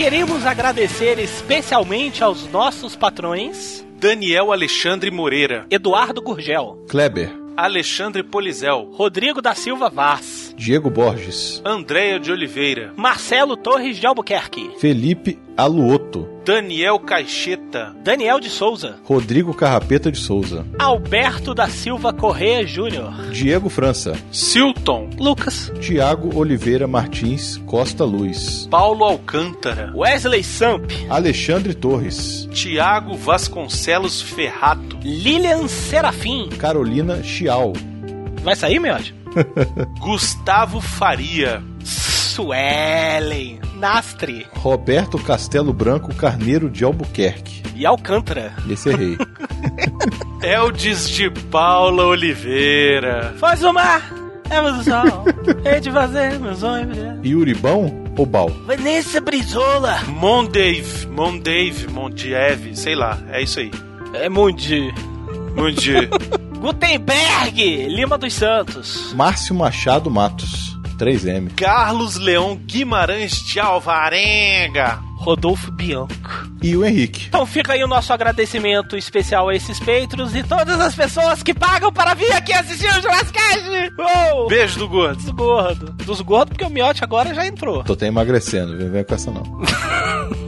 Queremos agradecer especialmente aos nossos patrões Daniel Alexandre Moreira, Eduardo Gurgel, Kleber, Alexandre Polizel, Rodrigo da Silva Vaz, Diego Borges, Andréia de Oliveira, Marcelo Torres de Albuquerque, Felipe Aluoto, Daniel Caixeta, Daniel de Souza, Rodrigo Carrapeta de Souza, Alberto da Silva Correia Júnior, Diego França, Silton, Lucas, Tiago Oliveira Martins Costa Luz, Paulo Alcântara, Wesley Samp, Alexandre Torres, Tiago Vasconcelos Ferrato, Lilian Serafim. Carolina Chial, Vai sair, Miotti? Gustavo Faria, Suelen, Nastre Roberto Castelo Branco Carneiro de Albuquerque. e Alcântara. Esse errei. (laughs) Eldis de Paula Oliveira, Faz o mar, é o sol, (laughs) é de fazer meu sonho brilhar. Yuribão ou Bal? Vanessa Brizola. Mondave, Mondave, Mondiev, sei lá, é isso aí. É Mundi. Mundi. (laughs) Gutenberg, Lima dos Santos. Márcio Machado Matos. 3M. Carlos Leão Guimarães de Alvarenga. Rodolfo Bianco. E o Henrique. Então fica aí o nosso agradecimento especial a esses peitros e todas as pessoas que pagam para vir aqui assistir o Jurassic! Beijo do gordo. Dos gordos. Dos gordos, porque o Miotti agora já entrou. Tô até emagrecendo, vem, vem com essa não. (laughs)